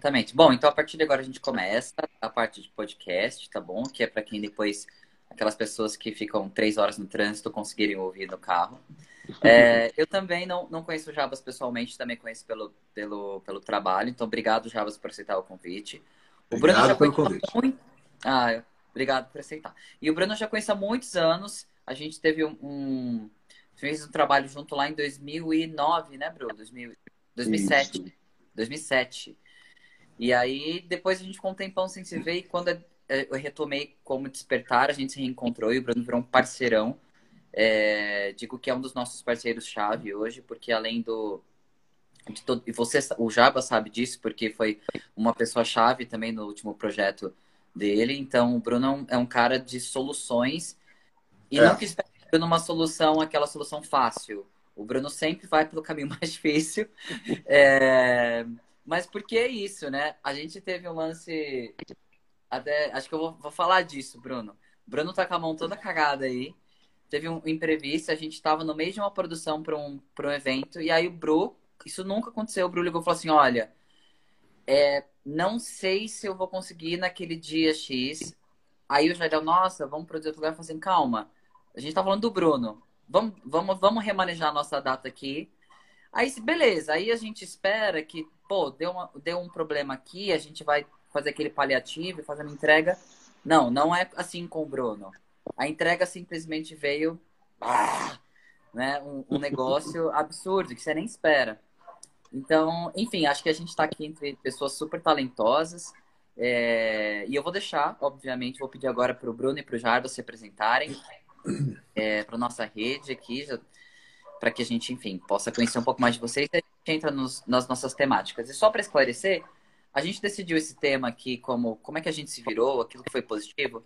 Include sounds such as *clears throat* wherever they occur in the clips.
Exatamente. Bom, então a partir de agora a gente começa a parte de podcast, tá bom? Que é para quem depois, aquelas pessoas que ficam três horas no trânsito conseguirem ouvir no carro. É, *laughs* eu também não, não conheço o Jabas pessoalmente, também conheço pelo, pelo, pelo trabalho. Então, obrigado, Jabas, por aceitar o convite. O obrigado Bruno já pelo convite. Muito... Ah, obrigado por aceitar. E o Bruno já conhece há muitos anos. A gente teve um, um fez um trabalho junto lá em 2009, né, Bruno? 2000, 2007. Isso. 2007. E aí, depois a gente ficou um tempão sem se ver. E quando eu retomei como despertar, a gente se reencontrou e o Bruno virou um parceirão. É, digo que é um dos nossos parceiros-chave hoje, porque além do. Todo, e você, o Jaba sabe disso, porque foi uma pessoa-chave também no último projeto dele. Então, o Bruno é um é cara de soluções e é. não que espera numa solução, aquela solução fácil. O Bruno sempre vai pelo caminho *laughs* mais difícil. É... Mas por que isso, né? A gente teve um lance. Até... Acho que eu vou, vou falar disso, Bruno. Bruno tá com a mão toda cagada aí. Teve um imprevisto, a gente estava no meio de uma produção para um, um evento, e aí o Bru, isso nunca aconteceu, o Bru ligou e falou assim: olha, é, não sei se eu vou conseguir naquele dia X. Aí o Jardel, nossa, vamos produzir outro lugar. Eu falei assim, calma, a gente tá falando do Bruno. Vamos, vamos, vamos remanejar a nossa data aqui. Aí, beleza. Aí a gente espera que, pô, deu, uma, deu um problema aqui, a gente vai fazer aquele paliativo e fazer uma entrega. Não, não é assim com o Bruno. A entrega simplesmente veio, ah, né, um, um negócio *laughs* absurdo que você nem espera. Então, enfim, acho que a gente está aqui entre pessoas super talentosas. É, e eu vou deixar, obviamente, vou pedir agora para o Bruno e para o Jardo se apresentarem *clears throat* é, para nossa rede aqui, para que a gente, enfim, possa conhecer um pouco mais de vocês e a gente entra nos, nas nossas temáticas. E só para esclarecer, a gente decidiu esse tema aqui como como é que a gente se virou, aquilo que foi positivo,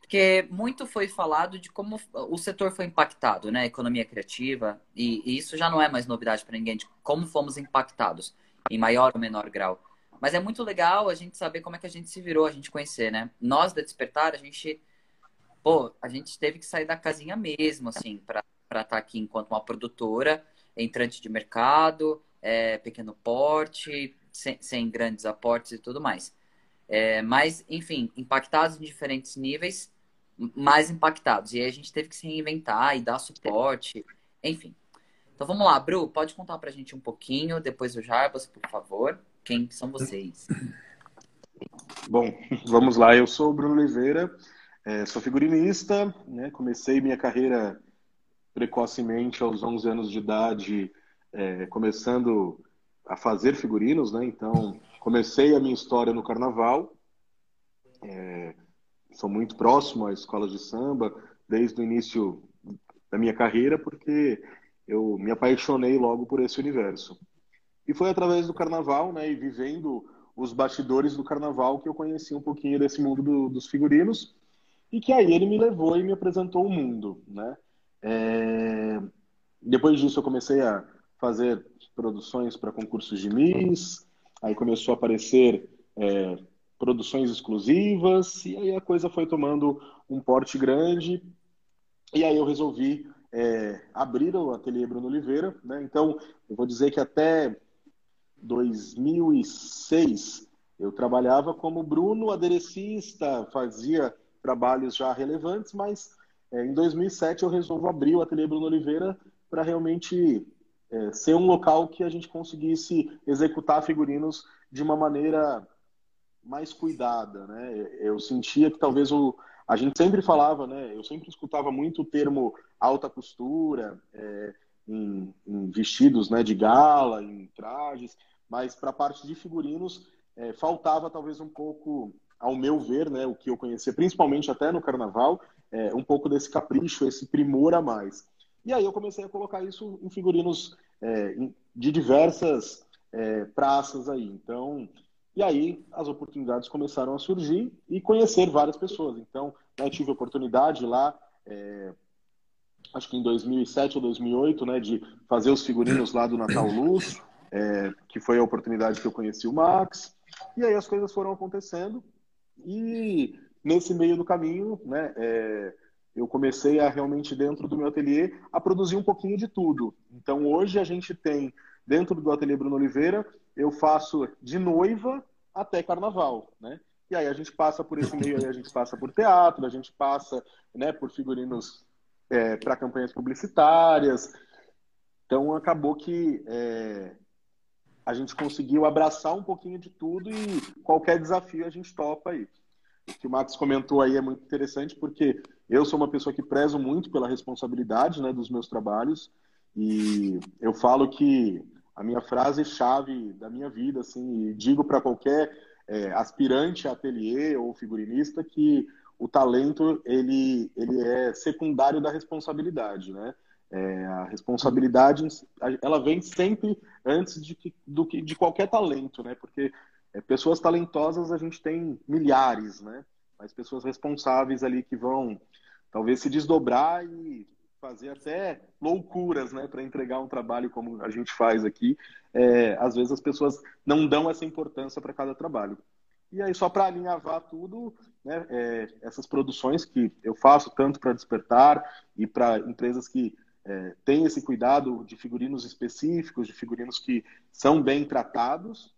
porque muito foi falado de como o setor foi impactado, né? Economia criativa, e, e isso já não é mais novidade para ninguém, de como fomos impactados, em maior ou menor grau. Mas é muito legal a gente saber como é que a gente se virou, a gente conhecer, né? Nós da Despertar, a gente pô, a gente teve que sair da casinha mesmo, assim, para estar tá aqui enquanto uma produtora, entrante de mercado, é, pequeno porte, sem, sem, grandes aportes e tudo mais. É, mas, enfim, impactados em diferentes níveis, mais impactados. E aí a gente teve que se reinventar e dar suporte, enfim. Então vamos lá, Bru, pode contar pra gente um pouquinho, depois o Jarbas, por favor. Quem são vocês? Bom, vamos lá. Eu sou o Bruno Oliveira, é, sou figurinista, né? comecei minha carreira precocemente aos 11 anos de idade, é, começando a fazer figurinos, né? Então, comecei a minha história no carnaval. É, sou muito próximo à escola de samba desde o início da minha carreira, porque eu me apaixonei logo por esse universo. E foi através do carnaval, né, e vivendo os bastidores do carnaval que eu conheci um pouquinho desse mundo do, dos figurinos e que aí ele me levou e me apresentou o mundo, né? É... Depois disso eu comecei a fazer produções para concursos de Miss, aí começou a aparecer é, produções exclusivas, e aí a coisa foi tomando um porte grande, e aí eu resolvi é, abrir o ateliê Bruno Oliveira, né? Então, eu vou dizer que até 2006 eu trabalhava como Bruno aderecista, fazia trabalhos já relevantes, mas é, em 2007 eu resolvo abrir o Ateliê Bruno Oliveira para realmente é, ser um local que a gente conseguisse executar figurinos de uma maneira mais cuidada, né? Eu sentia que talvez o a gente sempre falava, né? Eu sempre escutava muito o termo alta costura é, em, em, vestidos, né? De gala, em trajes, mas para a parte de figurinos é, faltava talvez um pouco ao meu ver, né, o que eu conhecia, principalmente até no carnaval, é, um pouco desse capricho, esse primor a mais. E aí eu comecei a colocar isso em figurinos é, de diversas é, praças aí. Então, e aí as oportunidades começaram a surgir e conhecer várias pessoas. Então, né, tive a oportunidade lá, é, acho que em 2007 ou 2008, né, de fazer os figurinos lá do Natal Luz, é, que foi a oportunidade que eu conheci o Max. E aí as coisas foram acontecendo e nesse meio do caminho, né, é, eu comecei a realmente, dentro do meu ateliê, a produzir um pouquinho de tudo. Então, hoje a gente tem, dentro do ateliê Bruno Oliveira, eu faço de noiva até carnaval, né? E aí a gente passa por esse meio aí, a gente passa por teatro, a gente passa né, por figurinos é, para campanhas publicitárias. Então acabou que é, a gente conseguiu abraçar um pouquinho de tudo e qualquer desafio a gente topa aí. Que o Max comentou aí é muito interessante porque eu sou uma pessoa que prezo muito pela responsabilidade né, dos meus trabalhos e eu falo que a minha frase chave da minha vida, assim, e digo para qualquer é, aspirante a ateliê ou figurinista que o talento ele, ele é secundário da responsabilidade, né? É, a responsabilidade ela vem sempre antes de, do que de qualquer talento, né? Porque é, pessoas talentosas a gente tem milhares, né? Mas pessoas responsáveis ali que vão talvez se desdobrar e fazer até loucuras, né, para entregar um trabalho como a gente faz aqui. É, às vezes as pessoas não dão essa importância para cada trabalho. E aí, só para alinhavar tudo, né, é, essas produções que eu faço tanto para Despertar e para empresas que é, têm esse cuidado de figurinos específicos, de figurinos que são bem tratados.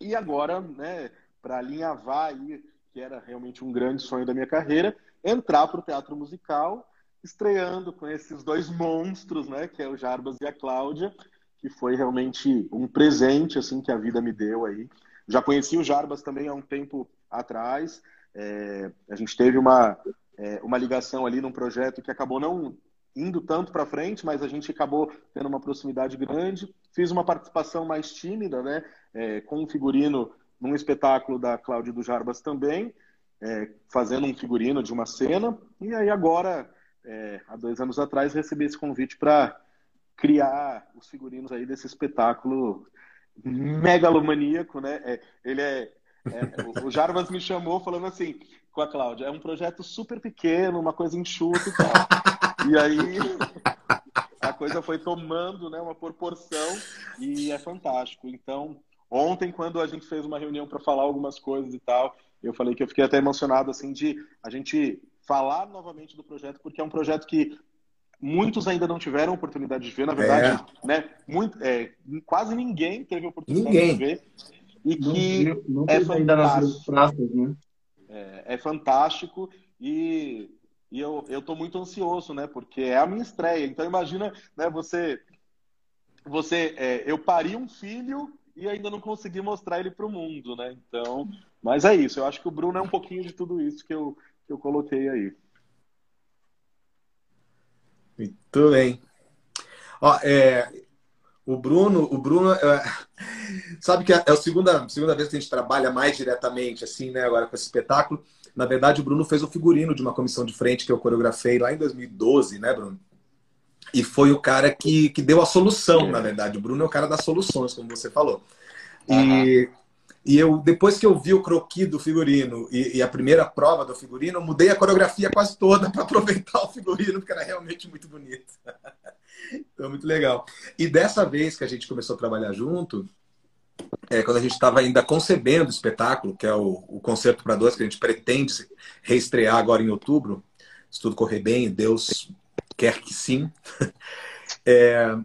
E agora, né, para alinhavar aí, que era realmente um grande sonho da minha carreira, entrar para o teatro musical estreando com esses dois monstros, né, que é o Jarbas e a Cláudia, que foi realmente um presente assim que a vida me deu aí. Já conheci o Jarbas também há um tempo atrás. É, a gente teve uma, é, uma ligação ali num projeto que acabou não indo tanto para frente, mas a gente acabou tendo uma proximidade grande. Fiz uma participação mais tímida, né, é, com um figurino num espetáculo da Cláudia do Jarbas também, é, fazendo um figurino de uma cena. E aí agora é, há dois anos atrás, recebi esse convite para criar os figurinos aí desse espetáculo megalomaníaco, né? É, ele é, é, o Jarvas me chamou falando assim com a Cláudia, é um projeto super pequeno, uma coisa enxuta e tal. e aí a coisa foi tomando, né, uma proporção e é fantástico. Então, ontem quando a gente fez uma reunião para falar algumas coisas e tal, eu falei que eu fiquei até emocionado assim de a gente falar novamente do projeto, porque é um projeto que muitos ainda não tiveram oportunidade de ver, na verdade, é. né? Muito, é, quase ninguém teve oportunidade ninguém. de ver. E que não, não é fantástico. Praças, né? é, é, fantástico e, e eu, eu tô muito ansioso, né? Porque é a minha estreia. Então imagina, né, você. Você, é, eu pari um filho e ainda não consegui mostrar ele para o mundo, né? Então, mas é isso. Eu acho que o Bruno é um pouquinho de tudo isso que eu, que eu coloquei aí. Muito bem. Ó, é, o Bruno, o Bruno, é, sabe que é a segunda, segunda vez que a gente trabalha mais diretamente, assim, né, agora com esse espetáculo. Na verdade, o Bruno fez o figurino de uma comissão de frente que eu coreografei lá em 2012, né, Bruno? E foi o cara que, que deu a solução, na verdade. O Bruno é o cara das soluções, como você falou. E, uhum. E eu, depois que eu vi o croqui do figurino e, e, a primeira prova do figurino, eu mudei a coreografia quase toda *laughs* para aproveitar o figurino, porque era realmente muito bonito. *laughs* então, muito legal. E dessa vez que a gente começou a trabalhar junto, é, quando a gente estava ainda concebendo o espetáculo, que é o, o Concerto para Dois, que a gente pretende reestrear agora em outubro, se tudo correr bem, Deus quer que sim. *laughs* É,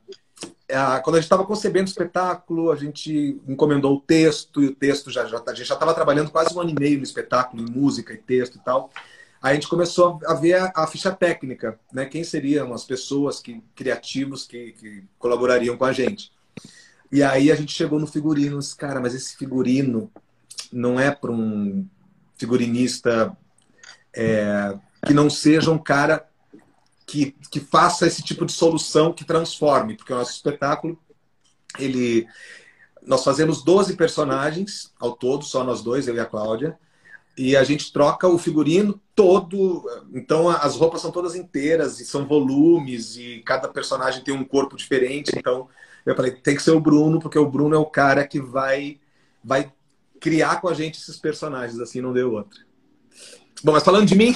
quando a gente estava concebendo o espetáculo, a gente encomendou o texto, e o texto já, já a gente já estava trabalhando quase um ano e meio no espetáculo, em música e texto e tal. Aí a gente começou a ver a, a ficha técnica, né? Quem seriam as pessoas que, criativos que, que colaborariam com a gente. E aí a gente chegou no figurino, cara, mas esse figurino não é para um figurinista é, que não seja um cara que, que faça esse tipo de solução que transforme, porque o nosso espetáculo, ele nós fazemos 12 personagens ao todo, só nós dois, eu e a Cláudia, e a gente troca o figurino todo, então as roupas são todas inteiras e são volumes e cada personagem tem um corpo diferente, então eu falei, tem que ser o Bruno, porque o Bruno é o cara que vai vai criar com a gente esses personagens, assim não deu outra. Bom, mas falando de mim,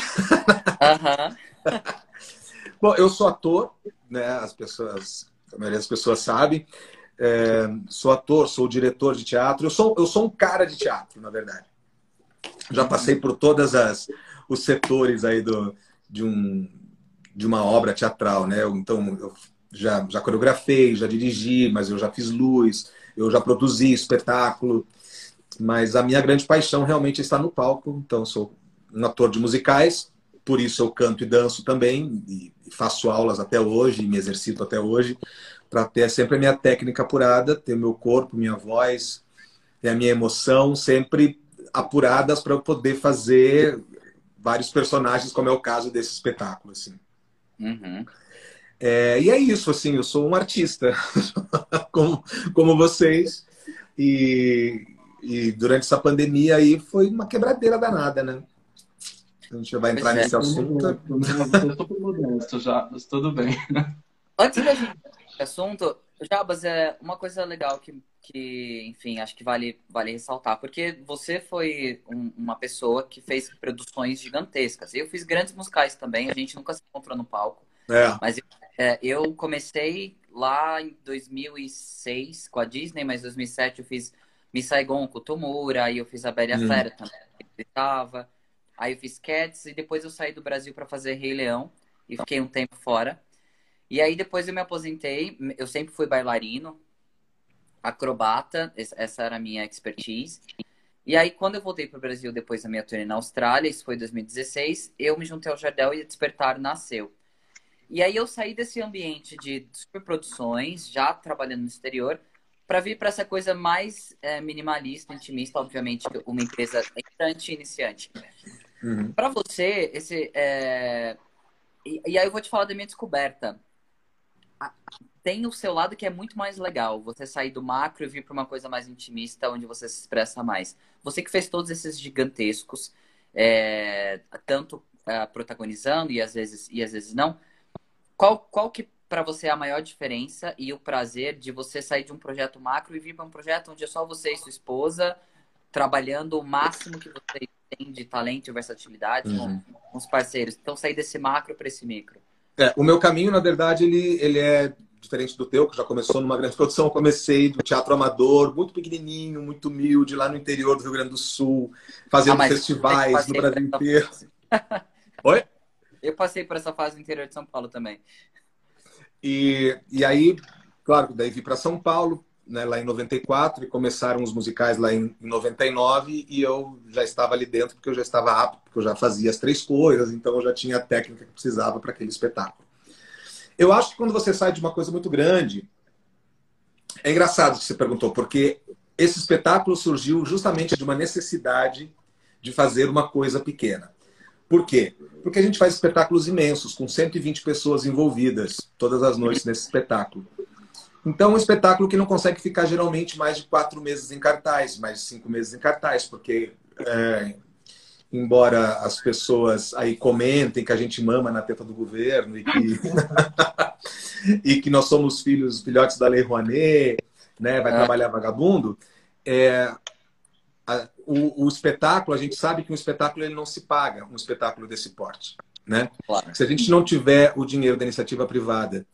uhum. *laughs* Bom, eu sou ator, né? As pessoas, a maioria das pessoas sabe. É, sou ator, sou diretor de teatro. Eu sou, eu sou um cara de teatro, na verdade. Já passei por todas as os setores aí do, de um de uma obra teatral, né? Então eu já já coreografei, já dirigi, mas eu já fiz luz, eu já produzi espetáculo. Mas a minha grande paixão realmente está no palco. Então, sou um ator de musicais, por isso eu canto e danço também, e faço aulas até hoje, e me exercito até hoje, para ter sempre a minha técnica apurada, ter meu corpo, minha voz, ter a minha emoção sempre apuradas para eu poder fazer vários personagens, como é o caso desse espetáculo. Assim. Uhum. É, e é isso, assim, eu sou um artista, *laughs* como, como vocês, e, e durante essa pandemia aí foi uma quebradeira danada, né? A gente vai entrar nesse assunto. Eu estou modesto já, mas tudo bem. Antes da gente assunto, Jabas, é uma coisa legal que, que enfim, acho que vale, vale ressaltar, porque você foi um, uma pessoa que fez produções gigantescas. Eu fiz grandes musicais também, a gente nunca se encontrou no palco. É. Mas é, eu comecei lá em 2006 com a Disney, mas em 2007 eu fiz Miss Saigon com o Tomura, aí eu fiz a Bela hum. Fera também, que estava. Aí eu fiz Cats e depois eu saí do Brasil para fazer Rei Leão e fiquei um tempo fora. E aí depois eu me aposentei, eu sempre fui bailarino, acrobata, essa era a minha expertise. E aí quando eu voltei para o Brasil depois da minha turnê na Austrália, isso foi 2016, eu me juntei ao Jardel e Despertar nasceu. E aí eu saí desse ambiente de superproduções, já trabalhando no exterior, para vir para essa coisa mais é, minimalista, intimista, obviamente, uma empresa entrante e iniciante. Uhum. Para você, esse é... e, e, aí eu vou te falar da minha descoberta. Tem o seu lado que é muito mais legal, você sair do macro e vir para uma coisa mais intimista, onde você se expressa mais. Você que fez todos esses gigantescos, é... tanto é, protagonizando e às vezes e às vezes não qual, qual que para você é a maior diferença e o prazer de você sair de um projeto macro e vir para um projeto onde é só você e sua esposa trabalhando o máximo que você tem de talento e versatilidade uhum. com, com, os parceiros. Então, sair desse macro para esse micro. É, o meu caminho, na verdade, ele, ele é diferente do teu, que já começou numa grande *laughs* produção. Eu comecei do teatro amador, muito pequenininho, muito humilde, lá no interior do Rio Grande do Sul, fazendo ah, festivais no Brasil inteiro. *laughs* Oi? Eu passei por essa fase no interior de São Paulo também. E, e aí, claro, daí vim para São Paulo, né, lá em 94, e começaram os musicais lá em, em 99, e eu já estava ali dentro porque eu já estava apto, porque eu já fazia as três coisas, então eu já tinha a técnica que precisava para aquele espetáculo. Eu acho que quando você sai de uma coisa muito grande, é engraçado que você perguntou, porque esse espetáculo surgiu justamente de uma necessidade de fazer uma coisa pequena. Por quê? Porque a gente faz espetáculos imensos, com 120 pessoas envolvidas todas as noites nesse espetáculo. Então, um espetáculo que não consegue ficar geralmente mais de quatro meses em cartaz, mais de cinco meses em cartaz, porque é, embora as pessoas aí comentem que a gente mama na teta do governo e que, *laughs* e que nós somos filhos, filhotes da Lei Rouanet, né, vai é. trabalhar vagabundo, é, a, o, o, espetáculo, a gente sabe que um espetáculo ele não se paga, um espetáculo desse porte. Né? Claro. Se a gente não tiver o dinheiro da iniciativa privada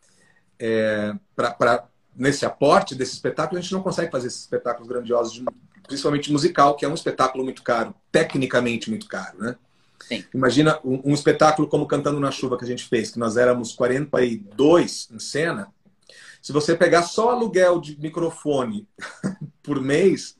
é, para nesse aporte desse espetáculo, a gente não consegue fazer esses espetáculos grandiosos, de, principalmente musical, que é um espetáculo muito caro, tecnicamente muito caro. Né? Sim. Imagina um, um espetáculo como Cantando na Chuva que a gente fez, que nós éramos 42 em cena. Se você pegar só aluguel de microfone *laughs* por mês,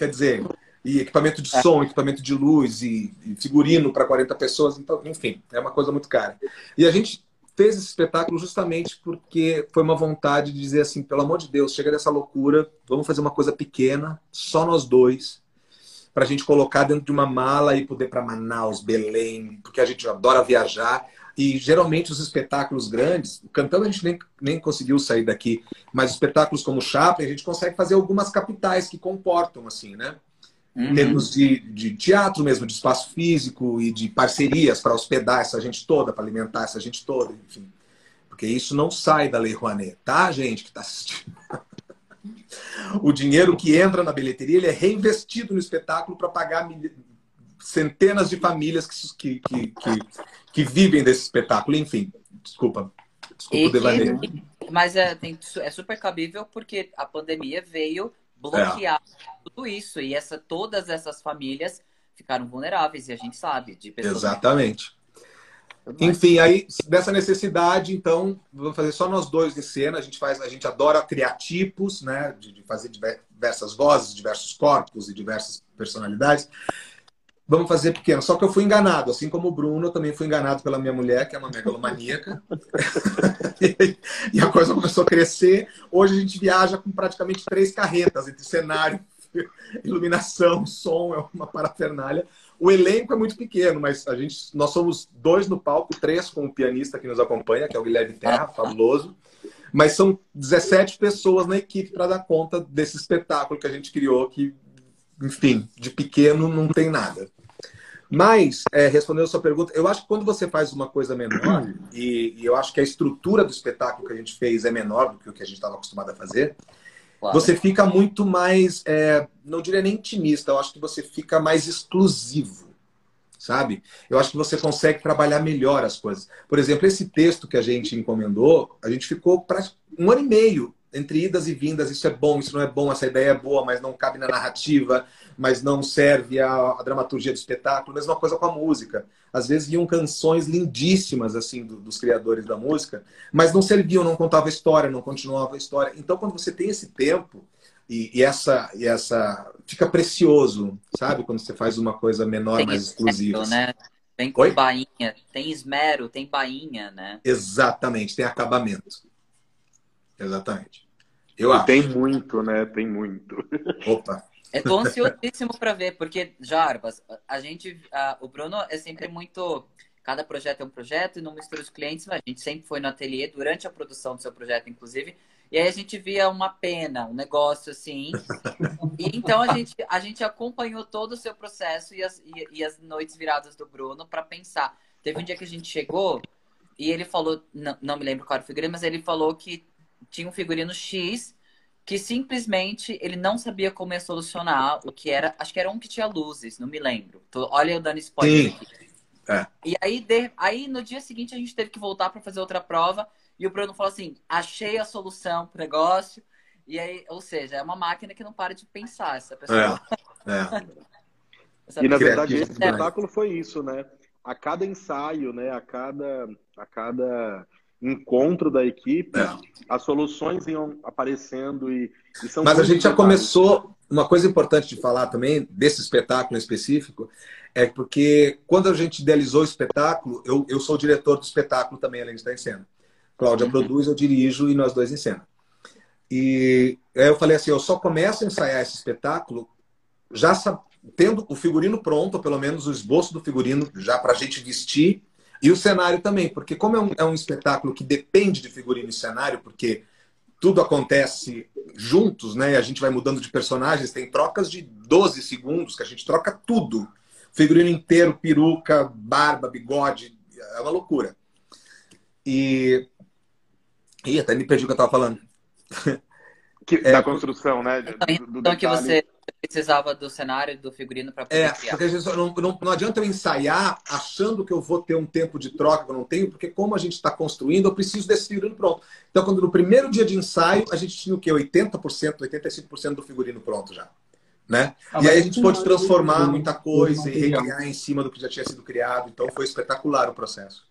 Quer dizer, e equipamento de é. som, equipamento de luz e, e figurino para 40 pessoas, então, enfim, é uma coisa muito cara. E a gente fez esse espetáculo justamente porque foi uma vontade de dizer assim, pelo amor de Deus, chega dessa loucura, vamos fazer uma coisa pequena, só nós dois, para a gente colocar dentro de uma mala e poder para Manaus, Belém, porque a gente adora viajar. E geralmente os espetáculos grandes, cantando a gente nem, nem conseguiu sair daqui, mas espetáculos como Chaplin, a gente consegue fazer algumas capitais que comportam, assim, né? Uhum. Em termos de, de teatro mesmo, de espaço físico e de parcerias para hospedar essa gente toda, para alimentar essa gente toda, enfim. Porque isso não sai da Lei Rouanet, tá, gente que está assistindo? *laughs* o dinheiro que entra na bilheteria ele é reinvestido no espetáculo para pagar centenas de famílias que, que, que, que, vivem desse espetáculo. Enfim, desculpa. Desculpa o devaneio. Mas é, tem, é super cabível porque a pandemia veio bloquear é. tudo isso. E essa, todas essas famílias ficaram vulneráveis, e a gente sabe. De pessoas Exatamente. Enfim, aí dessa necessidade, então, vamos fazer só nós dois em cena. A gente faz, a gente adora criar tipos, né? De, de fazer diversas vozes, diversos corpos e diversas personalidades. Vamos fazer pequeno. Só que eu fui enganado, assim como o Bruno, eu também fui enganado pela minha mulher, que é uma megalomaníaca. *laughs* e a coisa começou a crescer. Hoje a gente viaja com praticamente três carretas entre cenário, iluminação, som, é uma parafernália. O elenco é muito pequeno, mas a gente, nós somos dois no palco, três com o pianista que nos acompanha, que é o Guilherme Terra, fabuloso. Mas são 17 pessoas na equipe para dar conta desse espetáculo que a gente criou, que, enfim, de pequeno não tem nada. Mas, é, respondendo a sua pergunta, eu acho que quando você faz uma coisa menor, *clears throat* e, e, eu acho que a estrutura do espetáculo que a gente fez é menor do que o que a gente estava acostumado a fazer, Claro. Você fica muito mais, é, não diria nem intimista, eu acho que você fica mais exclusivo, sabe? Eu acho que você consegue trabalhar melhor as coisas. Por exemplo, esse texto que a gente encomendou, a gente ficou para um ano e meio entre idas e vindas, isso é bom, isso não é bom, essa ideia é boa, mas não cabe na narrativa, mas não serve à, à dramaturgia do espetáculo. Mesma coisa com a música. Às vezes iam canções lindíssimas assim do, dos criadores da música, mas não serviam, não contava história, não continuava a história. Então, quando você tem esse tempo e, e essa e essa fica precioso, sabe? Quando você faz uma coisa menor, tem mais exclusiva. Né? Tem com bainha, tem esmero, tem bainha, né? Exatamente, tem acabamento. Exatamente. Eu acho. Tem muito, né? Tem muito. *laughs* Opa. Estou ansiosíssimo para ver, porque, Jarbas, a gente, a, o Bruno é sempre muito. Cada projeto é um projeto e não mistura os clientes, mas a gente sempre foi no ateliê durante a produção do seu projeto, inclusive. E aí a gente via uma pena, um negócio assim. E então a gente, a gente acompanhou todo o seu processo e as, e, e as noites viradas do Bruno para pensar. Teve um dia que a gente chegou e ele falou, não, não me lembro qual era o figurino, mas ele falou que tinha um figurino X que simplesmente ele não sabia como ia solucionar o que era. Acho que era um que tinha luzes, não me lembro. Tô, olha eu dando spoiler Sim. aqui. É. E aí, de, aí no dia seguinte a gente teve que voltar para fazer outra prova. E o Bruno falou assim: achei a solução pro negócio. E aí, ou seja, é uma máquina que não para de pensar essa pessoa. É. é. *laughs* e na verdade esse espetáculo foi isso, né? A cada ensaio, né? A cada, a cada encontro da equipe, é. as soluções iam aparecendo e, e são Mas a gente já começou. Uma coisa importante de falar também desse espetáculo específico é porque quando a gente idealizou o espetáculo, eu, eu sou o diretor do espetáculo também, além de estar em cena. Cláudia uhum. produz, eu dirijo e nós dois em cena. E aí eu falei assim, eu só começo a ensaiar esse espetáculo já tendo o figurino pronto, ou pelo menos o esboço do figurino já para a gente vestir e o cenário também, porque como é um, é um espetáculo que depende de figurino e cenário, porque tudo acontece juntos, né? A gente vai mudando de personagens, tem trocas de 12 segundos, que a gente troca tudo. Figurino inteiro, peruca, barba, bigode, é uma loucura. E. Ih, até me perdi o que eu estava falando. Que, é, da construção, né? Do, do então que você precisava do cenário do figurino para poder é, criar. Porque não, não, não adianta eu ensaiar achando que eu vou ter um tempo de troca que eu não tenho, porque como a gente está construindo, eu preciso desse figurino pronto. Então, quando no primeiro dia de ensaio, a gente tinha o quê? 80%, 85% do figurino pronto já. Né? Ah, e aí a gente pôde transformar muita coisa e recriar em cima do que já tinha sido criado. Então foi espetacular o processo.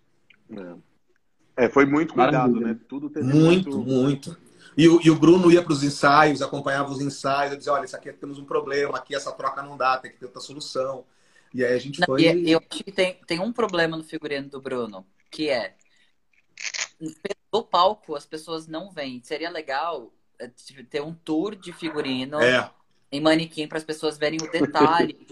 É, é foi muito cuidado, né? Tudo muito, muito. muito. E o, e o Bruno ia para os ensaios, acompanhava os ensaios, dizia, olha, isso aqui temos um problema, aqui essa troca não dá, tem que ter outra solução. E aí a gente não, foi... eu acho que tem, tem um problema no figurino do Bruno, que é do palco as pessoas não vêm. Seria legal é, tipo, ter um tour de figurino é. em manequim para as pessoas verem o detalhe.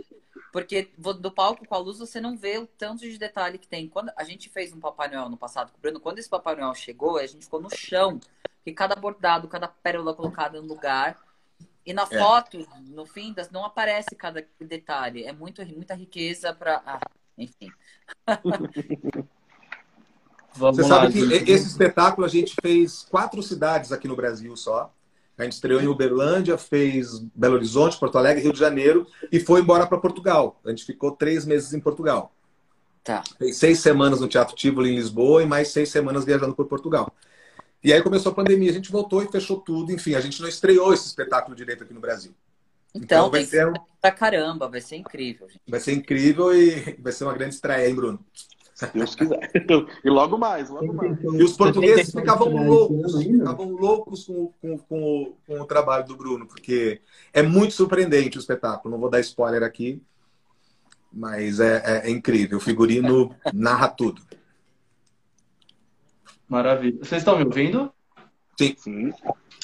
Porque do palco com a luz você não vê o tanto de detalhe que tem. Quando a gente fez um Papai Noel no passado com o Bruno, quando esse Papai Noel chegou, a gente ficou no chão que cada bordado, cada pérola colocada no lugar. E na é. foto, no fim, das, não aparece cada detalhe. É muito, muita riqueza para. Ah, enfim. *laughs* Você sabe que esse espetáculo a gente fez quatro cidades aqui no Brasil só. A gente estreou em Uberlândia, fez Belo Horizonte, Porto Alegre, Rio de Janeiro e foi embora para Portugal. A gente ficou três meses em Portugal. Tá. Fez seis semanas no Teatro Tivoli em Lisboa e mais seis semanas viajando por Portugal. E aí começou a pandemia, a gente voltou e fechou tudo. Enfim, a gente não estreou esse espetáculo direito aqui no Brasil. Então, então vai ser um... pra caramba, vai ser incrível. Gente. Vai ser incrível e vai ser uma grande estreia, hein, Bruno? Se Deus quiser. *laughs* E logo mais, logo mais. E os portugueses ficavam loucos, ficavam loucos com, com, com, com, o trabalho do Bruno, porque é muito surpreendente o espetáculo. Não vou dar spoiler aqui, mas é, é, é incrível. O figurino *laughs* narra tudo. Maravilha. Vocês estão me ouvindo? Sim. Sim.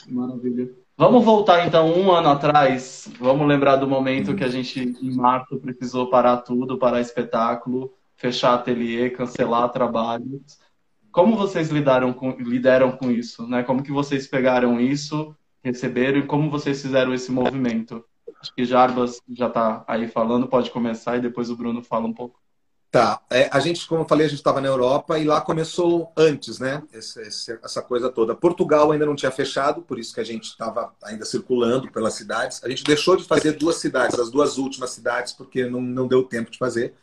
Maravilha. Vamos voltar então um ano atrás. Vamos lembrar do momento que a gente, em março, precisou parar tudo, parar espetáculo, fechar ateliê, cancelar trabalhos. Como vocês lidaram com, lidaram com isso? Né? Como que vocês pegaram isso, receberam e como vocês fizeram esse movimento? Acho que Jarbas já está aí falando, pode começar e depois o Bruno fala um pouco. Tá. É, a gente, como eu falei, a gente estava na Europa e lá começou antes, né? Esse, essa coisa toda. Portugal ainda não tinha fechado, por isso que a gente estava ainda circulando pelas cidades. A gente deixou de fazer duas cidades, as duas últimas cidades, porque não, não deu tempo de fazer.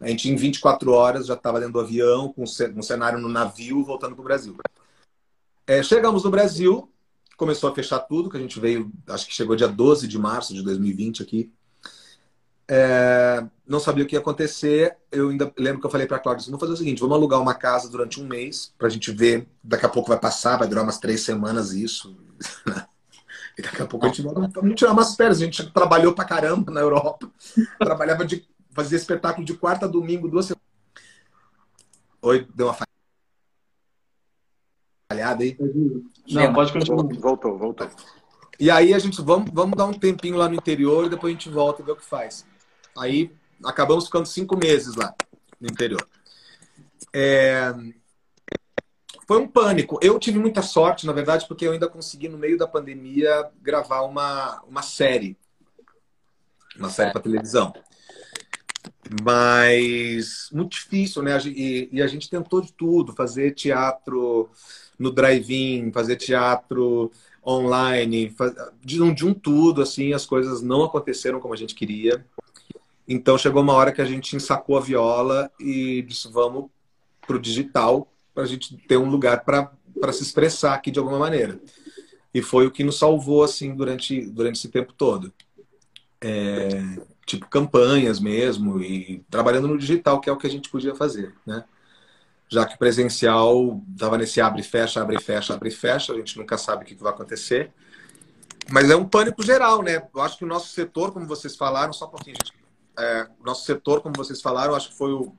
A gente, em 24 horas, já estava dentro do avião, com um cenário no navio, voltando para o Brasil. É, chegamos no Brasil, começou a fechar tudo, que a gente veio, acho que chegou dia 12 de março de 2020 aqui. É, não sabia o que ia acontecer. Eu ainda lembro que eu falei para a Cláudia: vamos fazer o seguinte, vamos alugar uma casa durante um mês para a gente ver. Daqui a pouco vai passar, vai durar umas três semanas isso. *laughs* e daqui a pouco a gente *laughs* vai vamos tirar umas férias. A gente trabalhou para caramba na Europa, *laughs* trabalhava de fazia espetáculo de quarta a domingo, duas semanas. Oi, deu uma falhada aí? Não, pode continuar. Voltou, voltou. E aí a gente vamos, vamos dar um tempinho lá no interior e depois a gente volta e vê o que faz. Aí acabamos ficando cinco meses lá no interior. É... Foi um pânico. Eu tive muita sorte, na verdade, porque eu ainda consegui, no meio da pandemia, gravar uma, uma série. Uma série para televisão. Mas muito difícil, né? E, e, a gente tentou de tudo: fazer teatro no drive-in, fazer teatro online, de um, de um tudo, assim, as coisas não aconteceram como a gente queria. Então chegou uma hora que a gente ensacou a viola e disse: vamos para o digital para a gente ter um lugar para se expressar aqui de alguma maneira. E foi o que nos salvou assim durante, durante esse tempo todo. É, tipo campanhas mesmo e trabalhando no digital, que é o que a gente podia fazer, né? Já que o presencial estava nesse abre e fecha, abre e fecha, abre e fecha, a gente nunca sabe o que vai acontecer. Mas é um pânico geral, né? Eu acho que o nosso setor, como vocês falaram, só um pouquinho, gente, é, nosso setor, como vocês falaram, acho que foi o.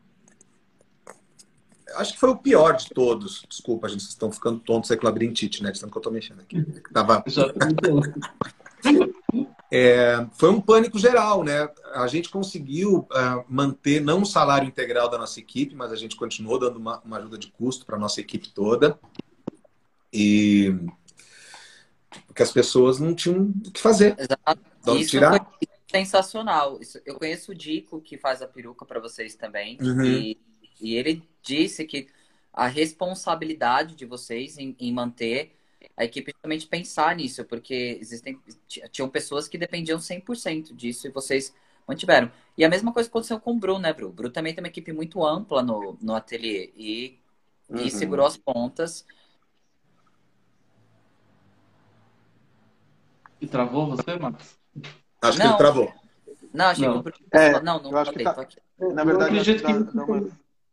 Acho que foi o pior de todos. Desculpa, gente, vocês estão ficando tontos aí com labirintite, né? De tanto que eu tô mexendo aqui. Tava... *laughs* é, foi um pânico geral, né? A gente conseguiu uh, manter não o salário integral da nossa equipe, mas a gente continuou dando uma, uma ajuda de custo para a nossa equipe toda. E porque as pessoas não tinham o que fazer. Exato. Então, Isso tirar... sensacional. Eu conheço o Dico, que faz a peruca para vocês também. Uhum. E, e, ele disse que a responsabilidade de vocês em, em manter a equipe realmente pensar nisso, porque existem tinham pessoas que dependiam 100% disso e vocês mantiveram. E a mesma coisa aconteceu com o Bru, né, Bru? O Bru também tem uma equipe muito ampla no, no ateliê e, uhum. e segurou as pontas. E travou você, Max? Acho não. que ele travou. Não, achei não. que eu... é, não, não, eu acho que tá... Na verdade, eu acredito que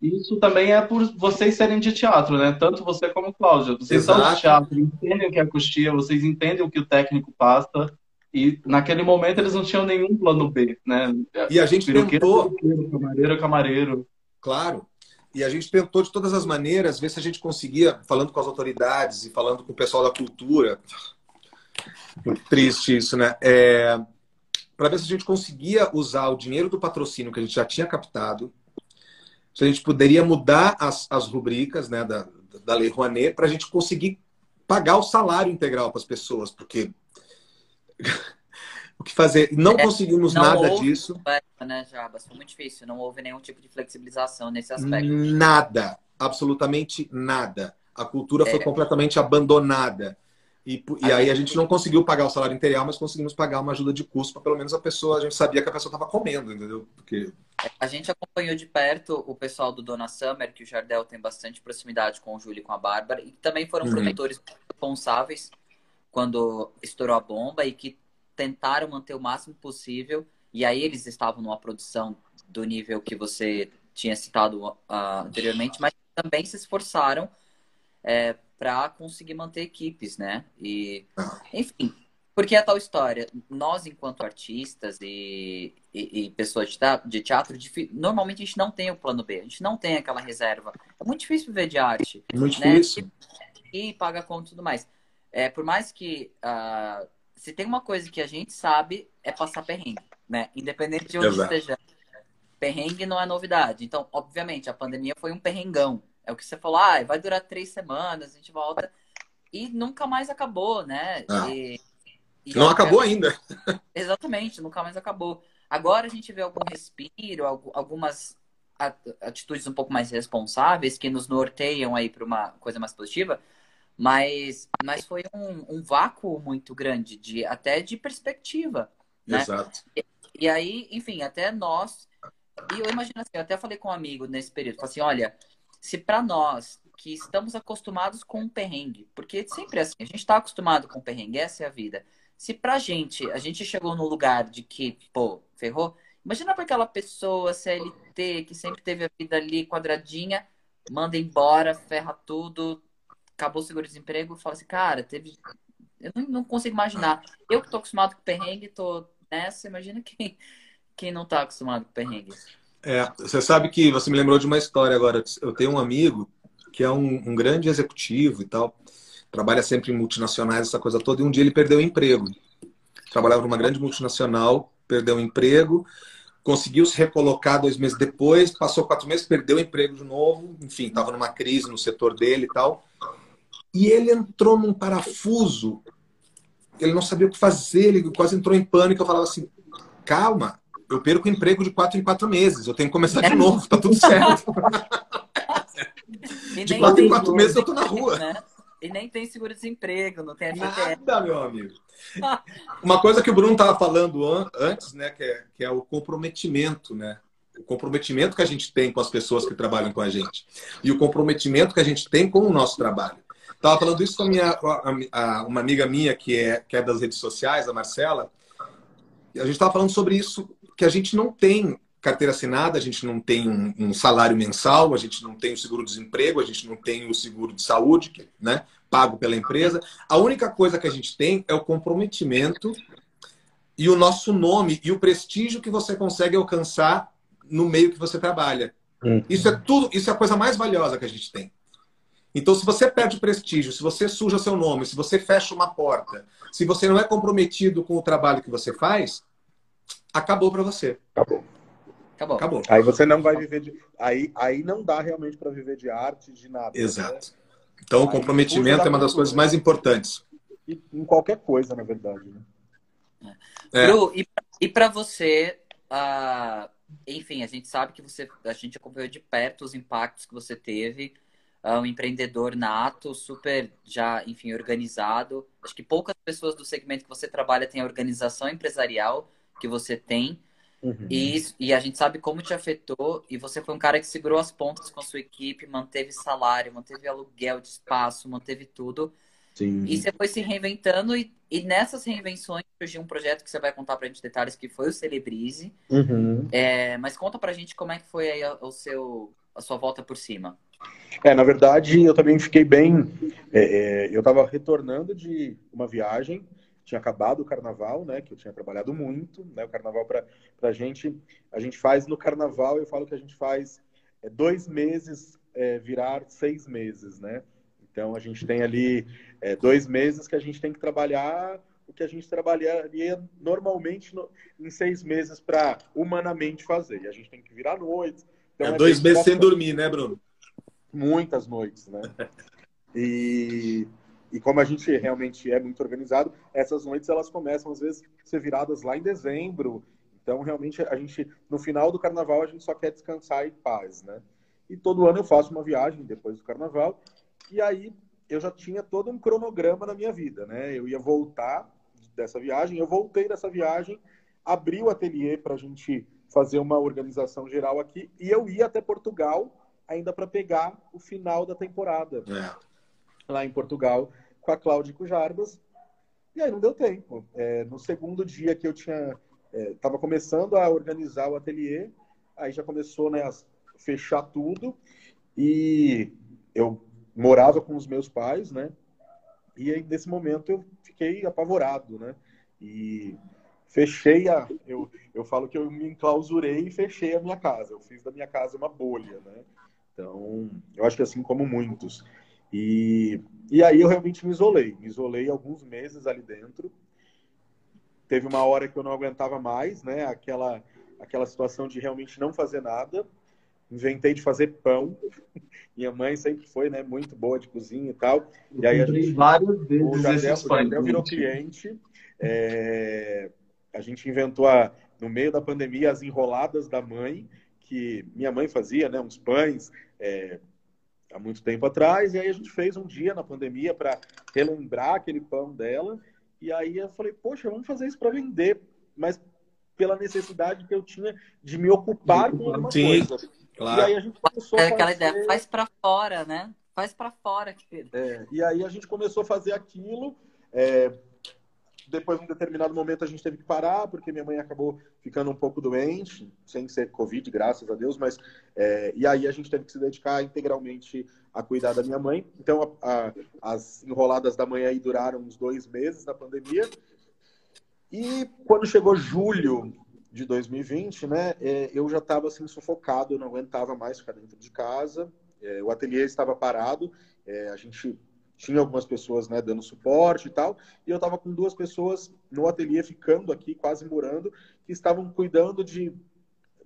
isso também é por vocês serem de teatro, né? Tanto você como Cláudia. Vocês Exato. são de teatro, entendem o que é costia, vocês entendem o que o técnico passa. E naquele momento eles não tinham nenhum plano B, né? E a gente tentou. Camareiro, camareiro. Claro. E a gente tentou de todas as maneiras ver se a gente conseguia, falando com as autoridades e falando com o pessoal da cultura. Muito triste isso, né? É, para ver se a gente conseguia usar o dinheiro do patrocínio que a gente já tinha captado, se a gente poderia mudar as, as rubricas né, da, da Lei Rouanet para a gente conseguir pagar o salário integral para as pessoas, porque *laughs* o que fazer? Não é, conseguimos não nada houve, disso. Né, Jabas? Foi muito difícil, não houve nenhum tipo de flexibilização nesse aspecto. Nada, absolutamente nada. A cultura é. foi completamente abandonada. E, e aí a gente não conseguiu pagar o salário integral, mas conseguimos pagar uma ajuda de custo para pelo menos a pessoa, a gente sabia que a pessoa estava comendo, entendeu? Porque... A gente acompanhou de perto o pessoal do Dona Summer, que o Jardel tem bastante proximidade com o Júlio e com a Bárbara, e também foram uhum. produtores responsáveis quando estourou a bomba e que tentaram manter o máximo possível. E aí eles estavam numa produção do nível que você tinha citado uh, anteriormente, mas também se esforçaram é, para conseguir manter equipes, né? E, enfim, porque é a tal história. Nós, enquanto artistas e, e, e pessoas de teatro, normalmente a gente não tem o plano B, a gente não tem aquela reserva. É muito difícil viver de arte. Muito né? difícil. E, e paga conta e tudo mais. É, por mais que uh, se tem uma coisa que a gente sabe é passar perrengue, né? Independente de onde Exato. esteja. Perrengue não é novidade. Então, obviamente, a pandemia foi um perrengão. É o que você falou, ah, vai durar três semanas, a gente volta. E nunca mais acabou, né? Ah. E, e não acabou ainda. Exatamente, nunca mais acabou. Agora a gente vê algum respiro, algumas atitudes um pouco mais responsáveis que nos norteiam aí para uma coisa mais positiva, mas, mas foi um, um vácuo muito grande, de até de perspectiva. Né? Exato. E, e, aí, enfim, até nós. E eu imagino assim, eu até falei com um amigo nesse período, falei assim, olha, se para nós que estamos acostumados com o perrengue, porque sempre é assim, a gente está acostumado com o perrengue, essa é a vida. Se pra gente, a gente chegou no lugar de que, pô, ferrou, imagina pra aquela pessoa CLT que sempre teve a vida ali quadradinha, manda embora, ferra tudo, acabou o seguro-desemprego, fala assim, cara, teve. Eu não, não, consigo imaginar. Eu que tô acostumado com perrengue, tô nessa, imagina quem, quem não tá acostumado com perrengue. É, você sabe que você me lembrou de uma história agora. Eu tenho um amigo que é um, um grande executivo e tal trabalha sempre em multinacionais, essa coisa toda, e um dia ele perdeu o emprego. Trabalhava numa grande multinacional, perdeu o emprego, conseguiu se recolocar dois meses depois, passou quatro meses, perdeu o emprego de novo, enfim, estava numa crise no setor dele e tal. E ele entrou num parafuso, ele não sabia o que fazer, ele quase entrou em pânico. Eu falava assim: calma, eu perco o emprego de quatro em quatro meses, eu tenho que começar de novo, tá tudo certo. de quatro em quatro meses eu tô na rua. Né? E nem tem seguro-desemprego, não tem FGTS. Nada, meu amigo. Uma coisa que o Bruno estava falando an antes, né, que é, que é o comprometimento, né? O comprometimento que a gente tem com as pessoas que trabalham com a gente. E o comprometimento que a gente tem com o nosso trabalho. Estava falando isso com a minha, a, a, uma amiga minha que é, que é das redes sociais, a Marcela. A gente estava falando sobre isso, que a gente não tem carteira assinada, a gente não tem um, um salário mensal, a gente não tem o seguro-desemprego, a gente não tem o seguro de saúde, que, né, pago pela empresa. A única coisa que a gente tem é o comprometimento e o nosso nome e o prestígio que você consegue alcançar no meio que você trabalha. Uhum. Isso é tudo, isso é a coisa mais valiosa que a gente tem. Então, se você perde o prestígio, se você suja seu nome, se você fecha uma porta, se você não é comprometido com o trabalho que você faz, acabou para você. Acabou. Acabou. Acabou. Aí você não vai viver de. Aí, aí não dá realmente para viver de arte, de nada. Né? Exato. Né? Então, o comprometimento é uma das coisas mais importantes. E, em qualquer coisa, na verdade. Né? É. Bru, e para você, uh, enfim, a gente sabe que você, a gente acompanhou de perto os impactos que você teve. Uh, um empreendedor nato, super já, enfim, organizado. Acho que poucas pessoas do segmento que você trabalha têm a organização empresarial que você tem. Uhum. E, e a gente sabe como te afetou. E você foi um cara que segurou as pontas com a sua equipe, manteve salário, manteve aluguel de espaço, manteve tudo. Sim. E você foi se reinventando. E, e nessas reinvenções surgiu um projeto que você vai contar pra gente detalhes, que foi o Celebrize. Uhum. É, mas conta pra gente como é que foi aí o seu, a sua volta por cima. É, na verdade, eu também fiquei bem. É, é, eu estava retornando de uma viagem tinha acabado o carnaval, né? Que eu tinha trabalhado muito, né? O carnaval para a gente, a gente faz no carnaval, eu falo que a gente faz é, dois meses é, virar seis meses, né? Então a gente tem ali é, dois meses que a gente tem que trabalhar o que a gente trabalharia normalmente no, em seis meses para humanamente fazer. E a gente tem que virar noites. Então, é dois meses sem dormir, né, Bruno? Muitas noites, né? *laughs* E e como a gente realmente é muito organizado, essas noites elas começam às vezes a ser viradas lá em dezembro. Então, realmente, a gente, no final do carnaval, a gente só quer descansar e paz, né? E todo ano eu faço uma viagem depois do carnaval. E aí eu já tinha todo um cronograma na minha vida, né? Eu ia voltar dessa viagem, eu voltei dessa viagem, abri o ateliê para a gente fazer uma organização geral aqui e eu ia até Portugal ainda para pegar o final da temporada. É lá em Portugal com a Cláudia e com o Jarbas. E aí não deu tempo. É, no segundo dia que eu tinha estava é, começando a organizar o ateliê, aí já começou né, as, fechar tudo e eu morava com os meus pais, né? E aí, nesse momento eu fiquei apavorado, né? E fechei a. Eu, eu falo que eu me enclausurei e fechei a minha casa. Eu fiz da minha casa uma bolha, né? Então, eu acho que assim como muitos. E, e aí eu realmente me isolei. Me isolei alguns meses ali dentro. Teve uma hora que eu não aguentava mais, né? Aquela, aquela situação de realmente não fazer nada. Inventei de fazer pão. *laughs* Minha mãe sempre foi, né? Muito boa de cozinha e tal. Eu e aí a gente várias vezes o Jardel virou cliente. É, a gente inventou a, no meio da pandemia as enroladas da mãe, que minha mãe fazia, né? Uns pães. É, há muito tempo atrás, e aí a gente fez um dia na pandemia para relembrar aquele pão dela, e aí eu falei, poxa, vamos fazer isso para vender, mas pela necessidade que eu tinha de me ocupar com alguma Sim, coisa. claro. E aí a gente começou É a aquela fazer... ideia, faz pra fora, né? Faz pra fora, querido. É, e aí a gente começou a fazer aquilo. é, depois, num determinado momento, a gente teve que parar, porque minha mãe acabou ficando um pouco doente, sem ser Covid, graças a Deus, mas. é, e aí a gente teve que se dedicar integralmente a cuidar da minha mãe. Então, a- a- as enroladas da mãe aí duraram uns dois meses na pandemia. E quando chegou julho de 2020, né, é, eu já estava assim sufocado, eu não aguentava mais ficar dentro de casa. É, o ateliê estava parado, é, a gente tinha algumas pessoas né, dando suporte e tal, e eu estava com duas pessoas no ateliê ficando aqui, quase morando, que estavam cuidando de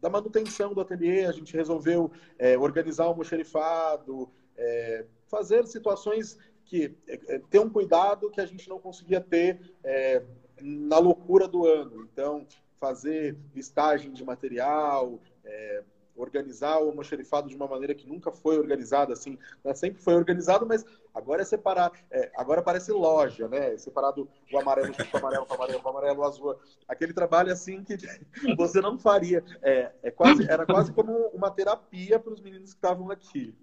da manutenção do ateliê. A gente resolveu é, organizar o almoxerifado, é, fazer situações que é, é, ter um cuidado que a gente não conseguia ter é, na loucura do ano. Então, fazer listagem de material, é, organizar o almoxerifado de uma maneira que nunca foi organizada, assim, né? sempre foi organizado, mas agora é separar, é, agora parece loja, né? Separado o amarelo o amarelo, o amarelo, o amarelo, o azul, aquele trabalho assim que *laughs* você não faria. É, é quase, era quase como uma terapia para os meninos que estavam aqui.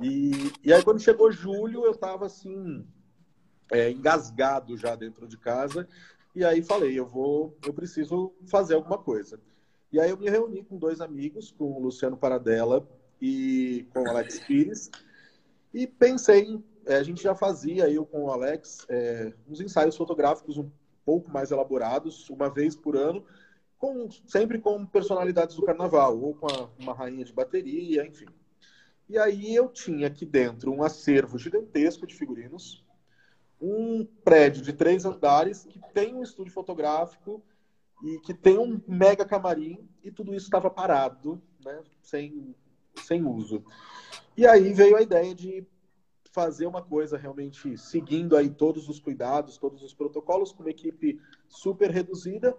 E, e aí quando chegou julho, eu estava assim, é, engasgado já dentro de casa, e aí falei, eu vou, eu preciso fazer alguma coisa. E aí eu me reuni com dois amigos, com o Luciano Paradella e com o Alex Pires, e pensei, é, a gente já fazia, eu com o Alex, é, uns ensaios fotográficos um pouco mais elaborados, uma vez por ano, com, sempre com personalidades do carnaval, ou com a, uma rainha de bateria, enfim. E aí eu tinha aqui dentro um acervo gigantesco de figurinos, um prédio de três andares que tem um estúdio fotográfico e que tem um mega camarim e tudo isso estava parado, né, sem, sem uso. E aí veio a ideia de fazer uma coisa realmente seguindo aí todos os cuidados, todos os protocolos, com uma equipe super reduzida,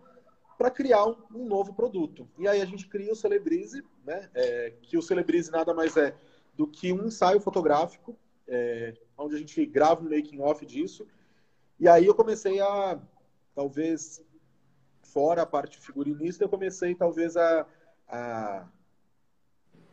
para criar um, um, novo produto. E aí a gente cria o Celebrize, né, é, que o Celebrize nada mais é do que um ensaio fotográfico, é, onde a gente grava um making off disso. E aí eu comecei a, talvez, fora a parte figurinista, eu comecei talvez a, a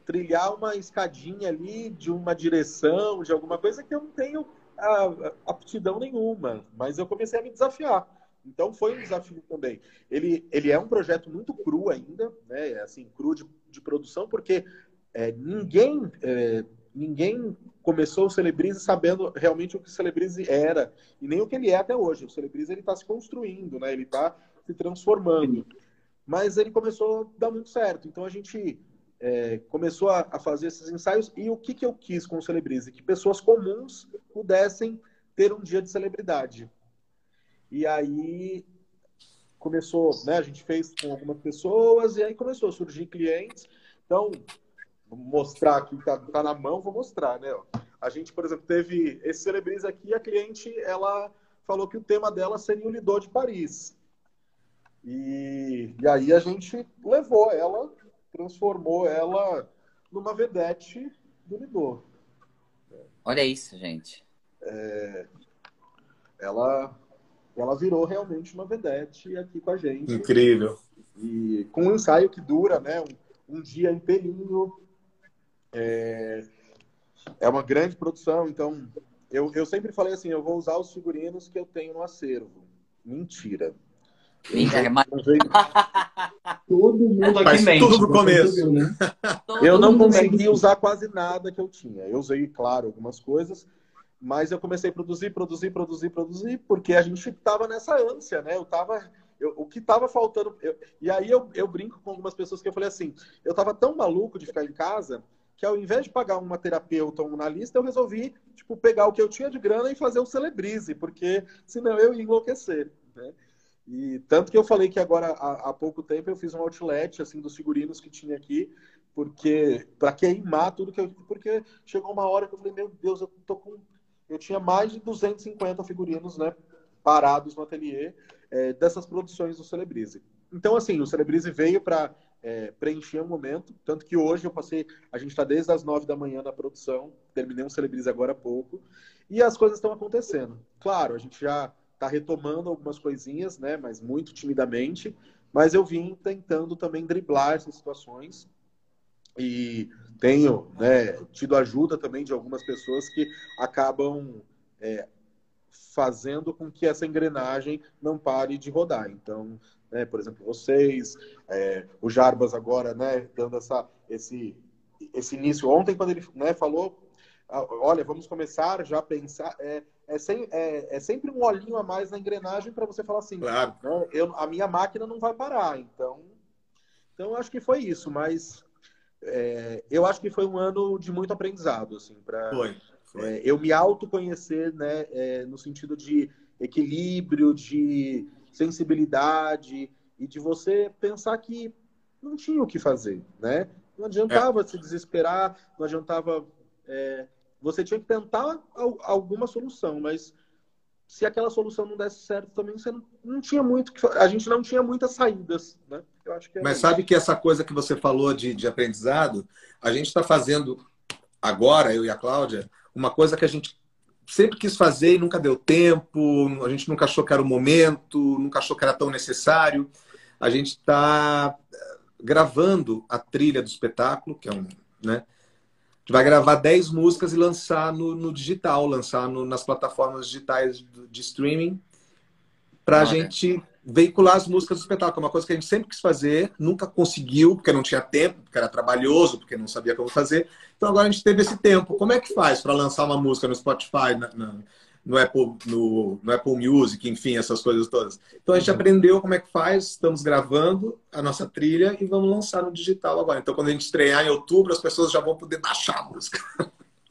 trilhar uma escadinha ali de uma direção, de alguma coisa que eu não tenho a, aptidão nenhuma, mas eu comecei a me desafiar. Então foi um desafio também. Ele, ele é um projeto muito cru ainda, né? Assim, cru de, de produção, porque é, ninguém é, ninguém começou o Celebrize sabendo realmente o que o Celebrize era e nem o que ele é até hoje. O Celebrize ele está se construindo, né? Ele está se transformando. Mas ele começou a dar muito certo. Então a gente é, começou a, a, fazer esses ensaios e o que, que eu quis com o Celebrize? Que pessoas comuns pudessem ter um dia de celebridade. E aí começou, né? A gente fez com algumas pessoas e aí começou a surgir clientes. Então, vou mostrar aqui, tá, tá na mão, vou mostrar, né? A gente, por exemplo, teve esse Celebrize aqui, a cliente, ela falou que o tema dela seria o Lido de Paris. E, e aí a gente levou ela, transformou ela numa vedete do Lido. Olha isso, gente. É, ela, ela virou realmente uma vedete aqui com a gente. Incrível. E com um ensaio que dura, né? Um, um dia inteirinho. É, é uma grande produção, então eu, eu sempre falei assim, eu vou usar os figurinos que eu tenho no acervo. Mentira. Mas... *laughs* Todo mundo aqui mente. tudo do começo. viu, né? Eu não consegui usar quase nada que eu tinha. Eu usei, claro, algumas coisas, mas eu comecei a produzir, produzir, produzir, produzir, porque a gente estava nessa ânsia, né? Eu tava. eu- o que estava faltando. eu- e aí eu, eu brinco com algumas pessoas que eu falei assim: eu estava tão maluco de ficar em casa que ao invés de pagar uma terapeuta ou um analista, eu resolvi tipo, pegar o que eu tinha de grana e fazer o Celebrize, porque senão eu ia enlouquecer. Né? E tanto que eu falei que agora, há, há pouco tempo, eu fiz um outlet assim, dos figurinos que tinha aqui, porque para queimar tudo que eu. Porque chegou uma hora que eu falei, meu Deus, eu tô com. Eu tinha mais de 250 figurinos, né? Parados no ateliê é, dessas produções do Celebrize. Então, assim, o Celebrize veio para é, preencher um momento, tanto que hoje eu passei, a gente está desde as nove da manhã na produção, terminei um Celebrize agora há pouco, e as coisas estão acontecendo. Claro, a gente já está retomando algumas coisinhas, né, mas muito timidamente, mas eu vim tentando também driblar essas situações e tenho né, tido ajuda também de algumas pessoas que acabam é, fazendo com que essa engrenagem não pare de rodar. Então, né, por exemplo, vocês, é, o Jarbas agora, né, dando essa, esse, esse início. Ontem, quando ele né, falou, ah, olha, vamos começar já a pensar, é, é, sem, é, é sempre um olhinho a mais na engrenagem para você falar assim, Claro. né, eu, a minha máquina não vai parar. Então, então acho que foi isso, mas é, eu acho que foi um ano de muito aprendizado, assim, para é, eu me autoconhecer, né, é, no sentido de equilíbrio, de sensibilidade e de você pensar que não tinha o que fazer, né? Não adiantava se desesperar, não adiantava. é, você tinha que tentar al- alguma solução, mas se aquela solução não desse certo também, você não, não tinha muito que A gente não tinha muitas saídas, né? Eu acho que era Mas isso. sabe que essa coisa que você falou de, de aprendizado, a gente está fazendo agora, eu e a Cláudia, uma coisa que a gente sempre quis fazer e nunca deu tempo, a gente nunca achou que era o momento, nunca achou que era tão necessário. A gente está gravando a trilha do espetáculo, que é um. Né? A gente vai gravar 10 músicas e lançar no, no digital, lançar no- nas plataformas digitais de streaming, para a gente veicular as músicas do espetáculo. É uma coisa que a gente sempre quis fazer, nunca conseguiu, porque não tinha tempo, porque era trabalhoso, porque não sabia como fazer. Então agora a gente teve esse tempo. Como é que faz para lançar uma música no Spotify, na- na- no, Apple, no, no Apple Music, enfim, essas coisas todas? Então a gente aprendeu como é que faz, estamos gravando a nossa trilha e vamos lançar no digital agora. Então quando a gente estrear em outubro, as pessoas já vão poder baixar a música.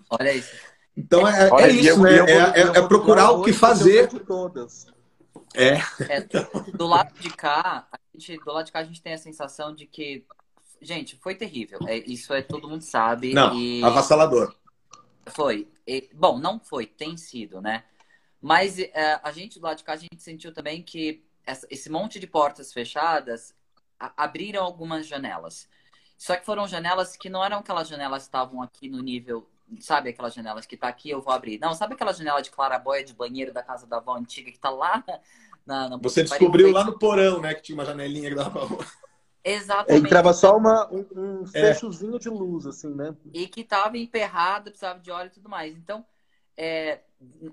Olha isso. Então é, Olha, é isso, eu- né? eu É, eu é- vou é procurar o que fazer. todas. É, É, do lado de cá, a gente, do lado de cá a gente tem a sensação de que, gente, foi terrível. É, isso é todo mundo sabe. não, e avassalador. foi. Bom, não foi, tem sido, né? Mas é, a gente do lado de cá a gente sentiu também que essa- esse monte de portas fechadas a- abriram algumas janelas. Só que foram janelas que não eram aquelas janelas que estavam aqui no nível, sabe aquelas janelas que tá aqui eu vou abrir. Não, sabe aquela janela de clarabóia de banheiro da casa da avó antiga que tá lá na, na Você Paris? descobriu lá no porão, né, que tinha uma janelinha que dava pra Exatamente. entrava só uma, um, um É. fechozinho de luz, assim, né? e que estava emperrada, precisava de óleo e tudo mais. Então, é,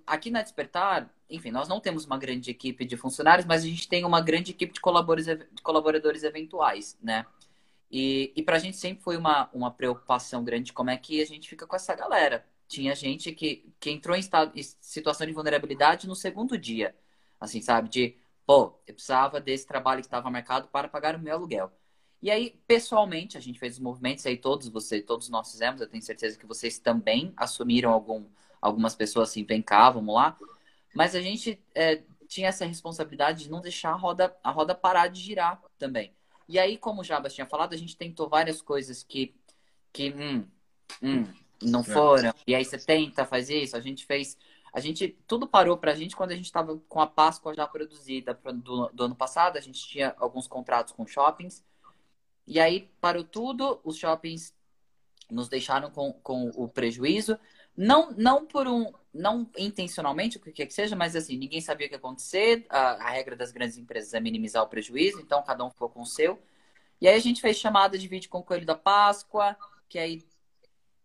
aqui na Despertar, enfim, nós não temos uma grande equipe de funcionários, mas a gente tem uma grande equipe de colaboradores, de colaboradores eventuais, né? E, e para a gente sempre foi uma, uma preocupação grande como é que a gente fica com essa galera. Tinha gente que, que entrou em, estado, em situação de vulnerabilidade no segundo dia, assim, sabe? De, pô, eu precisava desse trabalho que estava marcado para pagar o meu aluguel. E aí, pessoalmente, a gente fez os movimentos aí, todos você, todos nós fizemos, eu tenho certeza que vocês também assumiram algum, algumas pessoas assim, vem cá, vamos lá. Mas a gente é, tinha essa responsabilidade de não deixar a roda, a roda parar de girar também. E aí, como o Jabas tinha falado, a gente tentou várias coisas que, que hum, hum, não foram. E aí você tenta fazer isso. A gente fez. A gente. Tudo parou pra gente quando a gente estava com a Páscoa já produzida pro- do, do ano passado. A gente tinha alguns contratos com shoppings. E aí parou tudo, os shoppings nos deixaram com, com o prejuízo. Não, não por um. Não intencionalmente, o que quer que seja, mas assim, ninguém sabia o que ia acontecer. A, a regra das grandes empresas é minimizar o prejuízo, então cada um ficou com o seu. E aí a gente fez chamada de vídeo com o Coelho da Páscoa, que aí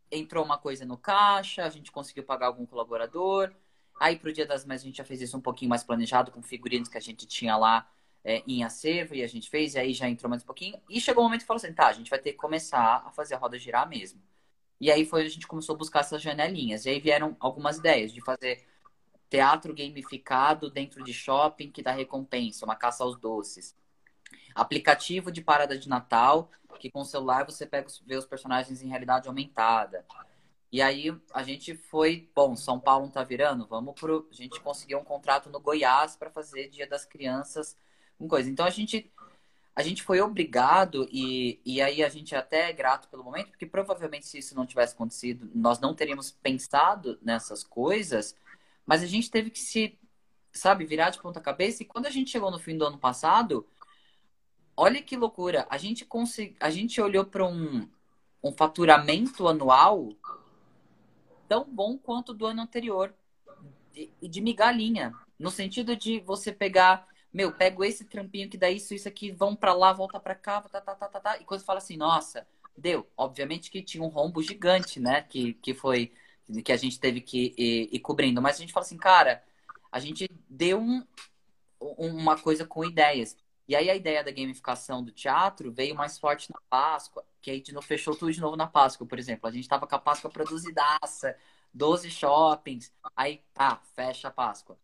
entrou uma coisa no caixa, a gente conseguiu pagar algum colaborador. Aí pro Dia das Mães a gente já fez isso um pouquinho mais planejado, com figurinos que a gente tinha lá é, em acervo e a gente fez, e aí já entrou mais um pouquinho. E chegou o um momento que falou assim: tá, a gente vai ter que começar a fazer a roda girar mesmo. E aí foi a gente começou a buscar essas janelinhas. E aí vieram algumas ideias de fazer teatro gamificado dentro de shopping que dá recompensa, uma caça aos doces. Aplicativo de parada de Natal, que com o celular você pega vê os personagens em realidade aumentada. E aí a gente foi, bom, São Paulo não tá virando, vamos pro, a gente conseguiu um contrato no Goiás para fazer Dia das Crianças, com coisa. Então a gente a gente foi obrigado e, e aí a gente até é grato pelo momento, porque provavelmente se isso não tivesse acontecido, nós não teríamos pensado nessas coisas, mas a gente teve que se, sabe, virar de ponta cabeça e quando a gente chegou no fim do ano passado, olha que loucura, a gente consegui, a gente olhou para um um faturamento anual tão bom quanto do ano anterior. E de, de migalhinha. No sentido de você pegar, meu, pego esse trampinho que dá isso, isso aqui, vão para lá, volta para cá, tá, tá, tá, tá, tá. E quando fala assim, nossa, deu. Obviamente que tinha um rombo gigante, né? Que, que foi que a gente teve que ir, ir cobrindo. Mas a gente fala assim, cara, a gente deu um, uma coisa com ideias. E aí a ideia da gamificação do teatro veio mais forte na Páscoa, que aí de novo fechou tudo de novo na Páscoa, por exemplo. A gente tava com a Páscoa produzidaça, 12 shoppings, aí tá, fecha a Páscoa.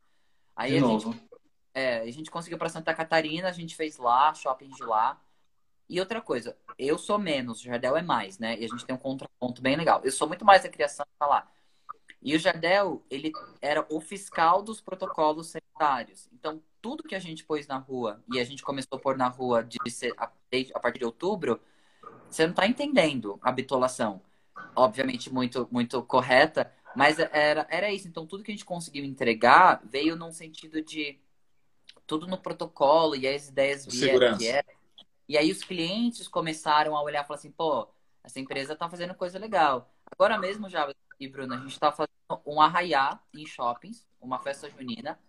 Aí de a novo. gente, é, a gente conseguiu para Santa Catarina, a gente fez lá, shoppings de lá. E outra coisa, eu sou menos, o Jardel é mais, né? E a gente tem um contraponto bem legal. Eu sou muito mais da criação tá lá. E o Jardel, ele era o fiscal dos protocolos sanitários. Então, tudo que a gente pôs na rua e a gente começou a pôr na rua de a, partir de outubro, você não está entendendo a bitolação. Obviamente muito, muito correta, mas era, era isso. Então, tudo que a gente conseguiu entregar veio num sentido de tudo no protocolo e as ideias vieram. E aí os clientes começaram a olhar e falar assim, pô, essa empresa está fazendo coisa legal. Agora mesmo, já e Bruno, a gente está fazendo um arraiá em shoppings, uma festa junina,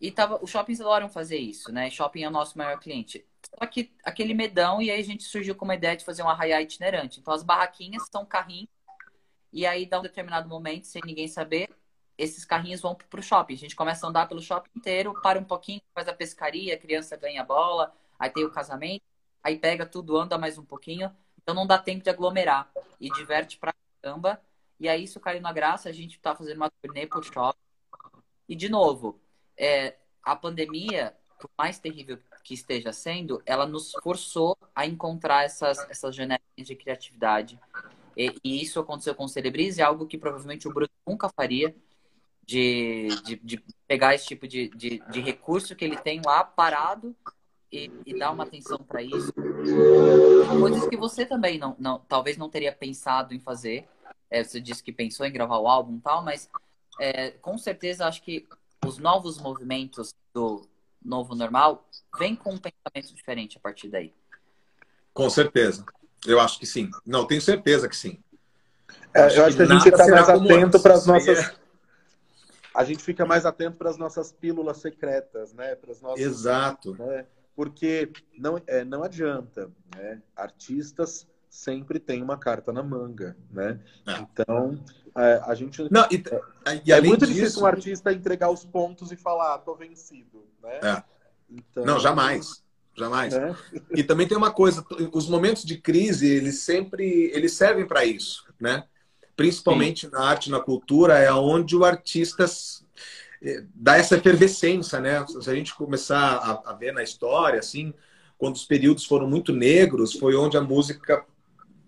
e tava, os shoppings adoram fazer isso, né? Shopping é o nosso maior cliente. Só que aquele medão, e aí a gente surgiu com uma ideia de fazer um arraiá itinerante. Então as barraquinhas são carrinhos, e aí dá um determinado momento, sem ninguém saber, esses carrinhos vão para o shopping. A gente começa a andar pelo shopping inteiro, para um pouquinho, faz a pescaria, a criança ganha bola, aí tem o casamento, aí pega tudo, anda mais um pouquinho. Então não dá tempo de aglomerar. E diverte pra caramba. E aí isso caiu na graça, a gente tá fazendo uma turnê pro shopping. E de novo, é, a pandemia, por mais terrível que esteja sendo, ela nos forçou a encontrar essas, essas janelas de criatividade. E, e, isso aconteceu com o Celebrize, algo que provavelmente o Bruno nunca faria, de, de, de pegar esse tipo de, de, de, recurso que ele tem lá parado e, e dar uma atenção para isso. Coisas que você também não, não, talvez não teria pensado em fazer. É, você disse que pensou em gravar o álbum e tal, mas é, com certeza acho que os novos movimentos do novo normal vêm com um pensamento diferente a partir daí. Com certeza. Eu acho que sim. Não, tenho certeza que sim. É, acho eu acho que, que a gente está mais atento para as nossas. É... A gente fica mais atento para as nossas pílulas secretas, né? Para as nossas, Exato. Né? Porque não, é, não adianta, né? Artistas sempre têm uma carta na manga, né? É. Então, é, a gente. Não, e, e é muito disso, difícil um artista entregar os pontos e falar, ah, tô vencido, né? É. Então... Não, jamais. Jamais. É. E também tem uma coisa, os momentos de crise, eles sempre eles servem para isso, né? Principalmente Sim. na arte, na cultura, é onde o artista eh, dá essa efervescência, né? Se a gente começar a, a ver na história, assim, quando os períodos foram muito negros, foi onde a música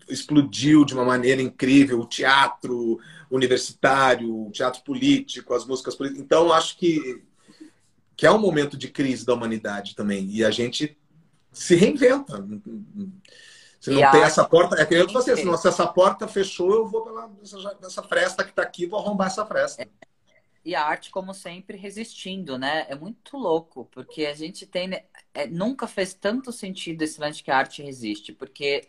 explodiu de uma maneira incrível, o teatro universitário, o teatro político, as músicas políticas. Então, acho que, que é um momento de crise da humanidade também. E a gente se reinventa. Se não e tem a... essa porta, é que eu você, se, não, se essa porta fechou, eu vou pela essa fresta que está aqui, vou arrombar essa fresta. E a arte, como sempre, resistindo, né? É muito louco, porque a gente tem. É, nunca fez tanto sentido esse lance que a arte resiste, porque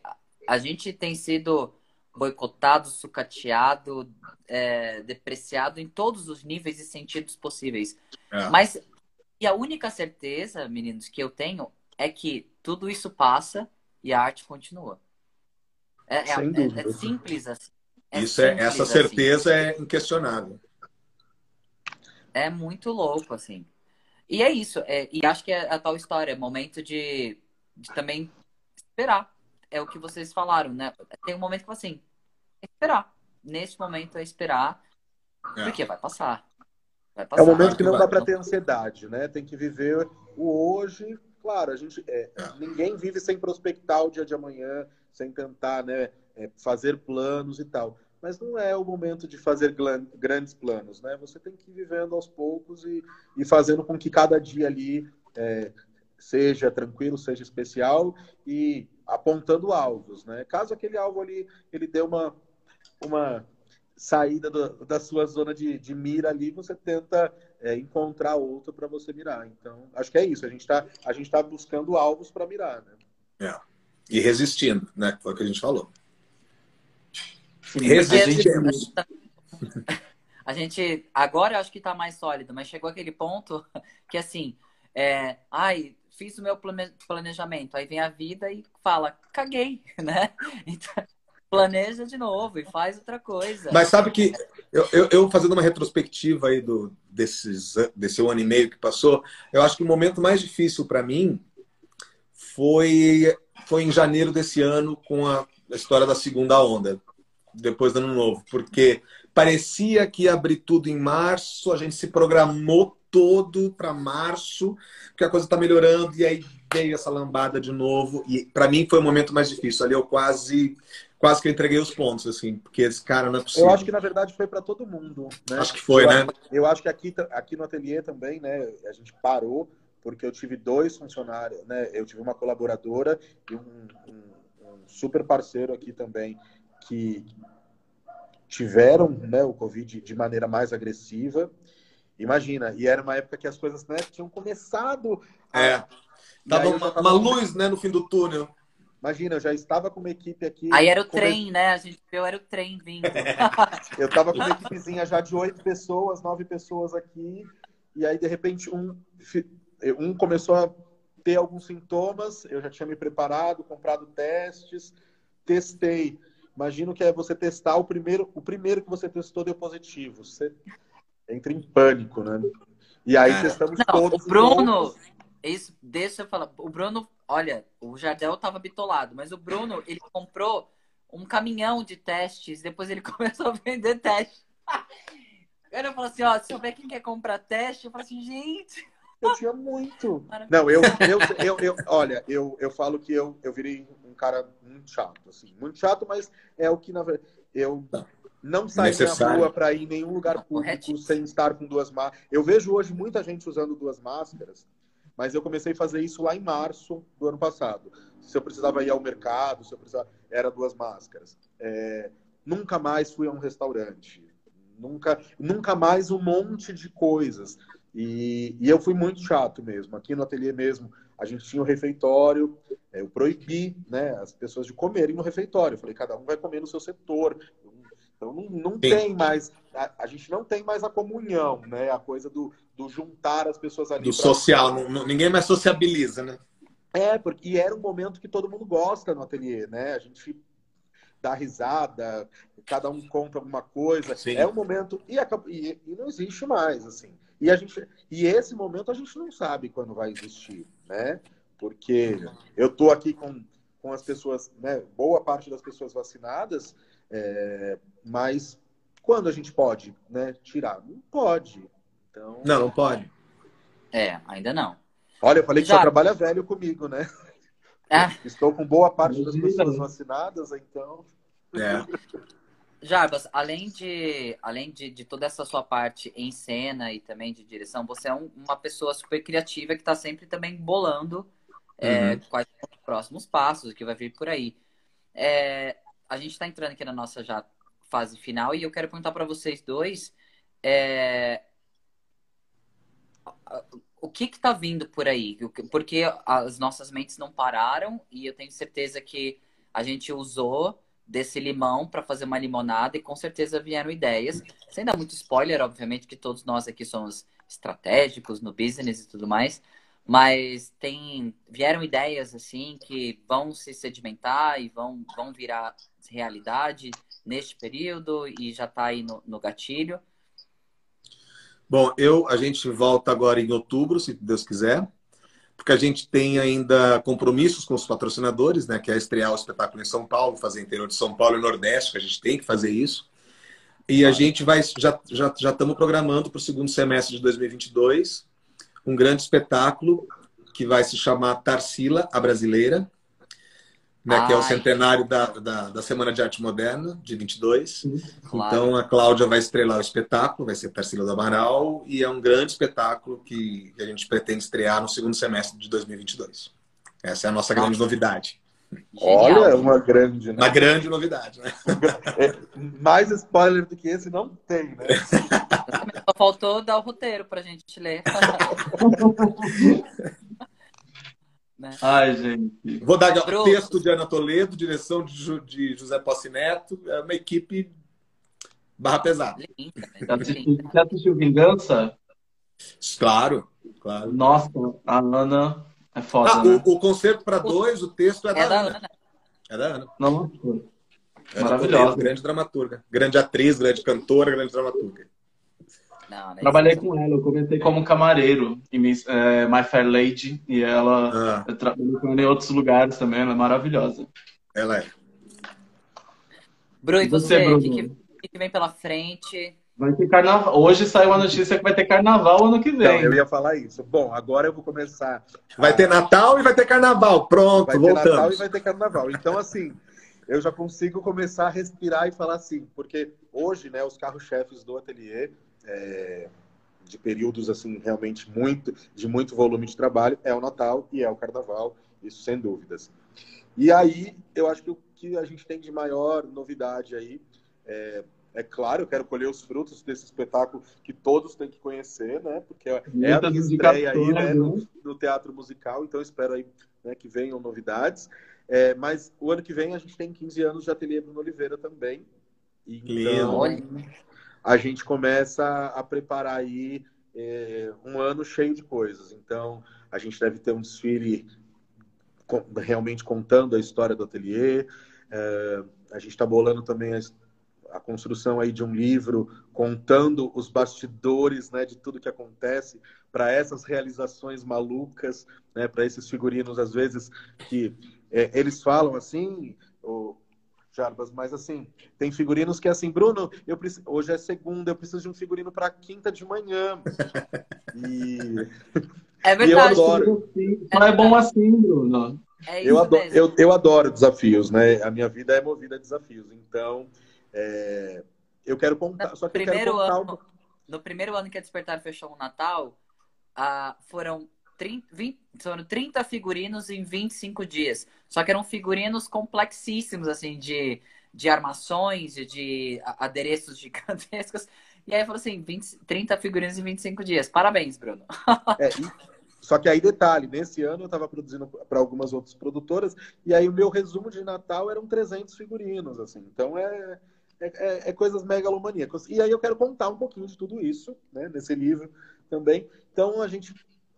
a gente tem sido boicotado, sucateado, é, depreciado em todos os níveis e sentidos possíveis. É. Mas e a única certeza, meninos, que eu tenho é que tudo isso passa e a arte continua. É, é, é, é simples assim. É isso é essa assim. certeza assim. é inquestionável. É muito louco assim. E é isso. É, e acho que é a tal história, é momento de, de também esperar. É o que vocês falaram, né? Tem um momento que assim, é esperar. Neste momento é esperar, é. porque vai passar. vai passar. É um momento que não dá para ter ansiedade, né? Tem que viver o hoje. Claro, a gente é, é. ninguém vive sem prospectar o dia de amanhã, sem tentar, né, é, fazer planos e tal mas não é o momento de fazer grandes planos, né? Você tem que ir vivendo aos poucos e, e fazendo com que cada dia ali é, seja tranquilo, seja especial e apontando alvos, né? Caso aquele alvo ali ele dê uma, uma saída do, da sua zona de, de mira ali, você tenta é, encontrar outro para você mirar. Então, acho que é isso. A gente está a gente tá buscando alvos para mirar, né? É. E resistindo, né? Foi o que a gente falou. Resistimos. *laughs* A gente, agora eu acho que está mais sólido, mas chegou aquele ponto *laughs* que assim, é, ai, fiz o meu planejamento, aí vem a vida e fala, caguei, *laughs* né? Então, planeja de novo e faz outra coisa. Mas sabe que eu, eu, eu, fazendo uma retrospectiva aí do, desses, desse ano e meio que passou, eu acho que o momento mais difícil para mim foi, foi em janeiro desse ano com a, a história da segunda onda depois do ano novo, porque parecia que ia abrir tudo em março, a gente se programou todo para março, porque a coisa está melhorando, e aí veio essa lambada de novo, e para mim foi o momento mais difícil. Ali eu quase quase que eu entreguei os pontos, assim, porque esse cara não é possível. Eu acho que na verdade foi para todo mundo. Né? Acho que foi, eu, né? Eu acho que aqui, aqui no ateliê também, né, a gente parou, porque eu tive dois funcionários, né? Eu tive uma colaboradora e um, um, um super parceiro aqui também que tiveram né, o Covid de maneira mais agressiva. Imagina, e era uma época que as coisas né, tinham começado. A... É. Tava uma, tava... uma, luz né, no fim do túnel. Imagina, eu já estava com uma equipe aqui. Aí era o trem, né? A gente viu, era o trem vindo. *laughs* eu estava com uma equipezinha já de oito pessoas, nove pessoas aqui. E aí, de repente, um, um começou a ter alguns sintomas. Eu já tinha me preparado, comprado testes, testei Imagino que é você testar o primeiro, o primeiro que você testou deu positivo. Você entra em pânico, né? E aí testamos não, todos. O Bruno, isso, deixa eu falar. O Bruno, olha, o Jardel tava bitolado, mas o Bruno, ele comprou um caminhão de testes, depois ele *laughs* começou a vender teste. Eu falou assim, ó, se souber quem quer comprar teste, eu falo assim, gente. Eu tinha muito. Não, eu, eu, eu, eu, olha, eu, eu falo que eu, eu virei cara muito chato, assim, muito chato, mas é o que na verdade eu não saio na rua para ir em nenhum lugar público sem estar com duas máscaras. Eu vejo hoje muita gente usando duas máscaras, mas eu comecei a fazer isso lá em março do ano passado. Se eu precisava ir ao mercado, se eu precisava, era duas máscaras. É, nunca mais fui a um restaurante. Nunca, nunca mais um monte de coisas. E, e eu fui muito chato mesmo. Aqui no ateliê mesmo, a gente tinha o um refeitório, é, eu proibi né, as pessoas de comerem no refeitório. Eu falei, cada um vai comer no seu setor. Então não, não tem mais, a, a, gente não tem mais a comunhão, né? A coisa do, do juntar as pessoas ali. Do social, não, ninguém mais sociabiliza, né? É, porque e era um momento que todo mundo gosta no ateliê, né? A gente dá risada, cada um compra alguma coisa. Sim. É um momento e, e, e não existe mais, assim. E, a gente, e esse momento a gente não sabe quando vai existir, né? Porque eu estou aqui com, com as pessoas, né? Boa parte das pessoas vacinadas, é, mas quando a gente pode né, tirar? Não pode. Então... Não, não pode. É, ainda não. Olha, eu falei que Já... só trabalha velho comigo, né? É. Estou com boa parte das pessoas vacinadas, então. É. Jarbas, além de, além de, de toda essa sua parte em cena e também de direção, você é um, uma pessoa super criativa que está sempre também bolando é, uhum. quais são os próximos passos, o que vai vir por aí. É, a gente está entrando aqui na nossa já fase final e eu quero perguntar para vocês dois é, o que está vindo por aí? Porque as nossas mentes não pararam e eu tenho certeza que a gente usou desse limão para fazer uma limonada e com certeza vieram ideias. Sem dar muito spoiler, obviamente, que todos nós aqui somos estratégicos no business e tudo mais, mas tem vieram ideias assim que vão se sedimentar e vão, vão virar realidade neste período e já está aí no, no gatilho. Bom, eu a gente volta agora em outubro, se Deus quiser, porque a gente tem ainda compromissos com os patrocinadores, né? Que é estrear o espetáculo em São Paulo, fazer interior de São Paulo e Nordeste, que a gente tem que fazer isso. E a gente vai já já já estamos programando para o segundo semestre de 2022 um grande espetáculo que vai se chamar Tarsila, a Brasileira, né, que é o centenário da, da, da, Semana de Arte Moderna, de 22. Claro. Então, a Cláudia vai estrelar o espetáculo, vai ser Tarsila do Amaral, e é um grande espetáculo que, a gente pretende estrear no segundo semestre de 2022. Essa é a nossa grande Nossa. novidade. Olha, uma grande, né? Uma grande novidade, né? *laughs* É, mais spoiler do que esse não tem, né? *laughs* Só faltou dar o roteiro pra gente ler. *laughs* Né? Ai, gente. Vou dar o texto de Ana Toledo, direção de, de José Posse Neto. É uma equipe barra pesada. Você assistiu Vingança? Claro, claro. Nossa, a Ana é foda. Ah, né? o, o, concerto para dois, o texto é, é da, da Ana. Ana. É da Ana. Nossa. Maravilhosa. Grande dramaturga. Grande atriz, grande cantora, grande dramaturga. Não, não é Trabalhei com ela, eu comecei como camareiro em Miss, é, My Fair Lady e ela ah. com ela em outros lugares também, ela é maravilhosa. Ela é. Bruno, e você, o que, que, que, vem pela frente? Vai ter carnaval. Hoje saiu a notícia que vai ter carnaval ano que vem. Então, eu ia falar isso. Bom, agora eu vou começar. Vai ter Natal e vai ter carnaval. Pronto, vai voltamos. Vai ter Natal e vai ter carnaval. Então, assim, eu já consigo começar a respirar e falar assim, porque hoje, né, os carros-chefes do ateliê é, de períodos assim realmente muito de muito volume de trabalho é o Natal e é o Carnaval, isso sem dúvidas. E aí eu acho que o que a gente tem de maior novidade aí é, é claro, eu quero colher os frutos desse espetáculo que todos têm que conhecer, né? Porque é a minha estreia aí, né? No, no, teatro musical, então espero aí né, que venham novidades. É, mas o ano que vem a gente tem 15 anos de Ateliê Bruno Oliveira também. Então, a gente começa a preparar aí é, um ano cheio de coisas. Então, a gente deve ter um desfile com, realmente contando a história do ateliê. É, a gente está bolando também a, a, construção aí de um livro contando os bastidores né, de tudo que acontece para essas realizações malucas, né, para esses figurinos, às vezes, que é, eles falam assim, Jarbas, mas assim, tem figurinos que é assim, Bruno, eu preciso, hoje é segunda, eu preciso de um figurino para quinta de manhã. *laughs* E é verdade. E eu adoro. É não é bom assim, Bruno. É eu, adoro, eu, eu, adoro desafios, né? A minha vida é movida a desafios. Então, é, eu quero contar. No só que primeiro eu quero contar ano, No primeiro ano que a Despertar fechou o Natal, ah, foram 30, 20, foram 30 figurinos em 25 dias. Só que eram figurinos complexíssimos, assim, de, de armações, de, de adereços *laughs* gigantescos. E aí falou assim, 20, 30 figurinos em 25 dias. Parabéns, Bruno. *laughs* É, e, só que aí, detalhe, nesse ano eu estava produzindo para algumas outras produtoras, e aí o meu resumo de Natal eram 300 figurinos, assim. Então é, é, é, é coisas megalomaníacas. E aí eu quero contar um pouquinho de tudo isso, né, nesse livro também. Então a gente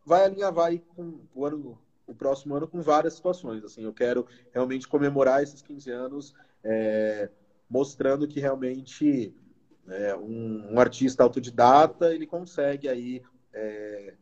vai alinhavar com o ano, o próximo ano com várias situações. Assim, eu quero realmente comemorar esses 15 anos, é, mostrando que realmente é, um, um, artista autodidata ele consegue aí é,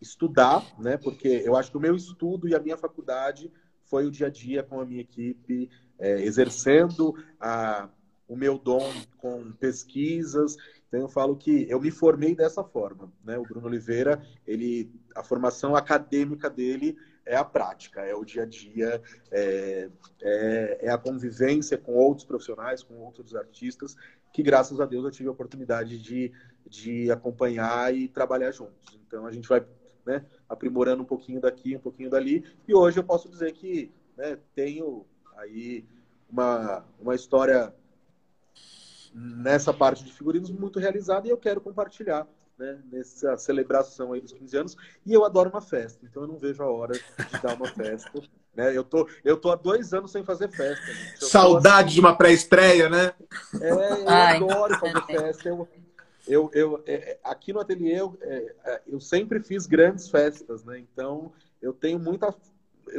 estudar, né? Porque eu acho que o meu estudo e a minha faculdade foi o dia a dia com a minha equipe, é, exercendo a, o meu dom com pesquisas então eu falo que eu me formei dessa forma, né? O Bruno Oliveira, ele, a formação acadêmica dele é a prática, é o dia a dia, é, é, é, a convivência com outros profissionais, com outros artistas, que graças a Deus eu tive a oportunidade de, de acompanhar e trabalhar juntos. Então a gente vai né, aprimorando um pouquinho daqui, um pouquinho dali, e hoje eu posso dizer que né, tenho aí uma, uma história nessa parte de figurinos muito realizada e eu quero compartilhar né, nessa celebração aí dos 15 anos. E eu adoro uma festa, então eu não vejo a hora de dar uma festa. *laughs* Né? Eu, tô, eu tô há dois anos sem fazer festa. Saudade assim... de uma pré-estreia, né? É, eu *laughs* Ai, adoro fazer festa. Eu, eu, eu, é, aqui no ateliê eu, é, é, eu sempre fiz grandes festas, né? Então eu tenho muita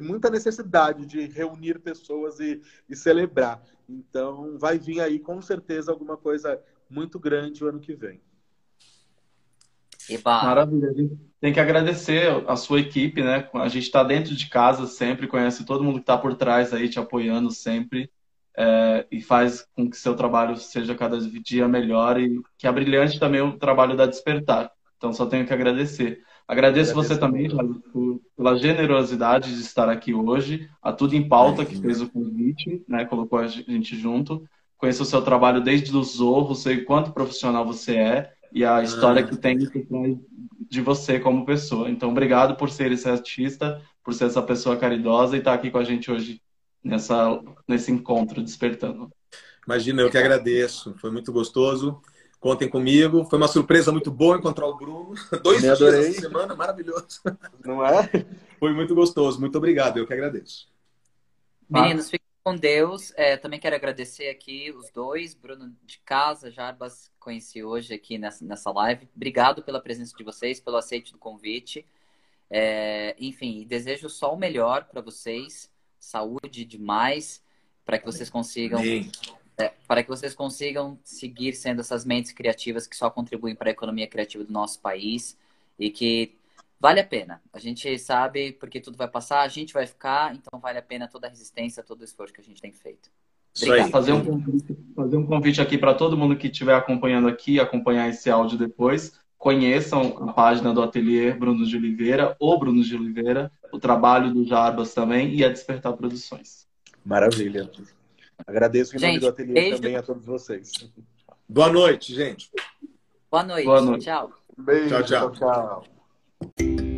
muita necessidade de reunir pessoas e, e celebrar. Então, vai vir aí com certeza alguma coisa muito grande o ano que vem. Eba. Maravilha. A gente tem que agradecer a sua equipe, né? A gente está dentro de casa sempre, conhece todo mundo que está por trás aí, te apoiando sempre. É, e faz com que seu trabalho seja cada dia melhor e que é brilhante também o trabalho da Despertar. Então, só tenho que agradecer. Agradeço, Agradeço você também por, pela generosidade de estar aqui hoje, a Tudo em Pauta, que fez o convite, né, colocou a gente junto. Conheço o seu trabalho desde o Zorro, sei quanto profissional você é e a história ah. que tem de você como pessoa. Então, obrigado por ser esse artista, por ser essa pessoa caridosa e estar aqui com a gente hoje nessa, nesse encontro despertando. Imagina, eu que agradeço. Foi muito gostoso. Contem comigo. Foi uma surpresa muito boa encontrar o Bruno. *laughs* Dois dias essa semana, maravilhoso. Não é? Foi muito gostoso. Muito obrigado. Eu que agradeço. Meninos, fiquem com Deus. É, também quero agradecer aqui os dois, Bruno de casa, Jarbas, conheci hoje aqui nessa, nessa live. Obrigado pela presença de vocês, pelo aceite do convite. É, enfim, desejo só o melhor para vocês, saúde demais, para que vocês consigam é, para que vocês consigam seguir sendo essas mentes criativas que só contribuem para a economia criativa do nosso país e que vale a pena. A gente sabe porque tudo vai passar, a gente vai ficar, então vale a pena toda a resistência, todo o esforço que a gente tem feito. Obrigado. Fazer um convite, fazer um convite aqui para todo mundo que estiver acompanhando aqui, acompanhar esse áudio depois. Conheçam a página do Ateliê Bruno de Oliveira, ou Bruno de Oliveira, o trabalho do Jarbas também e a Despertar Produções. Maravilha. Agradeço em nome do ateliê beijo. também a todos vocês. Boa noite, gente. Boa noite. Boa noite. Tchau. Beijo. tchau. tchau. tchau. Thank you.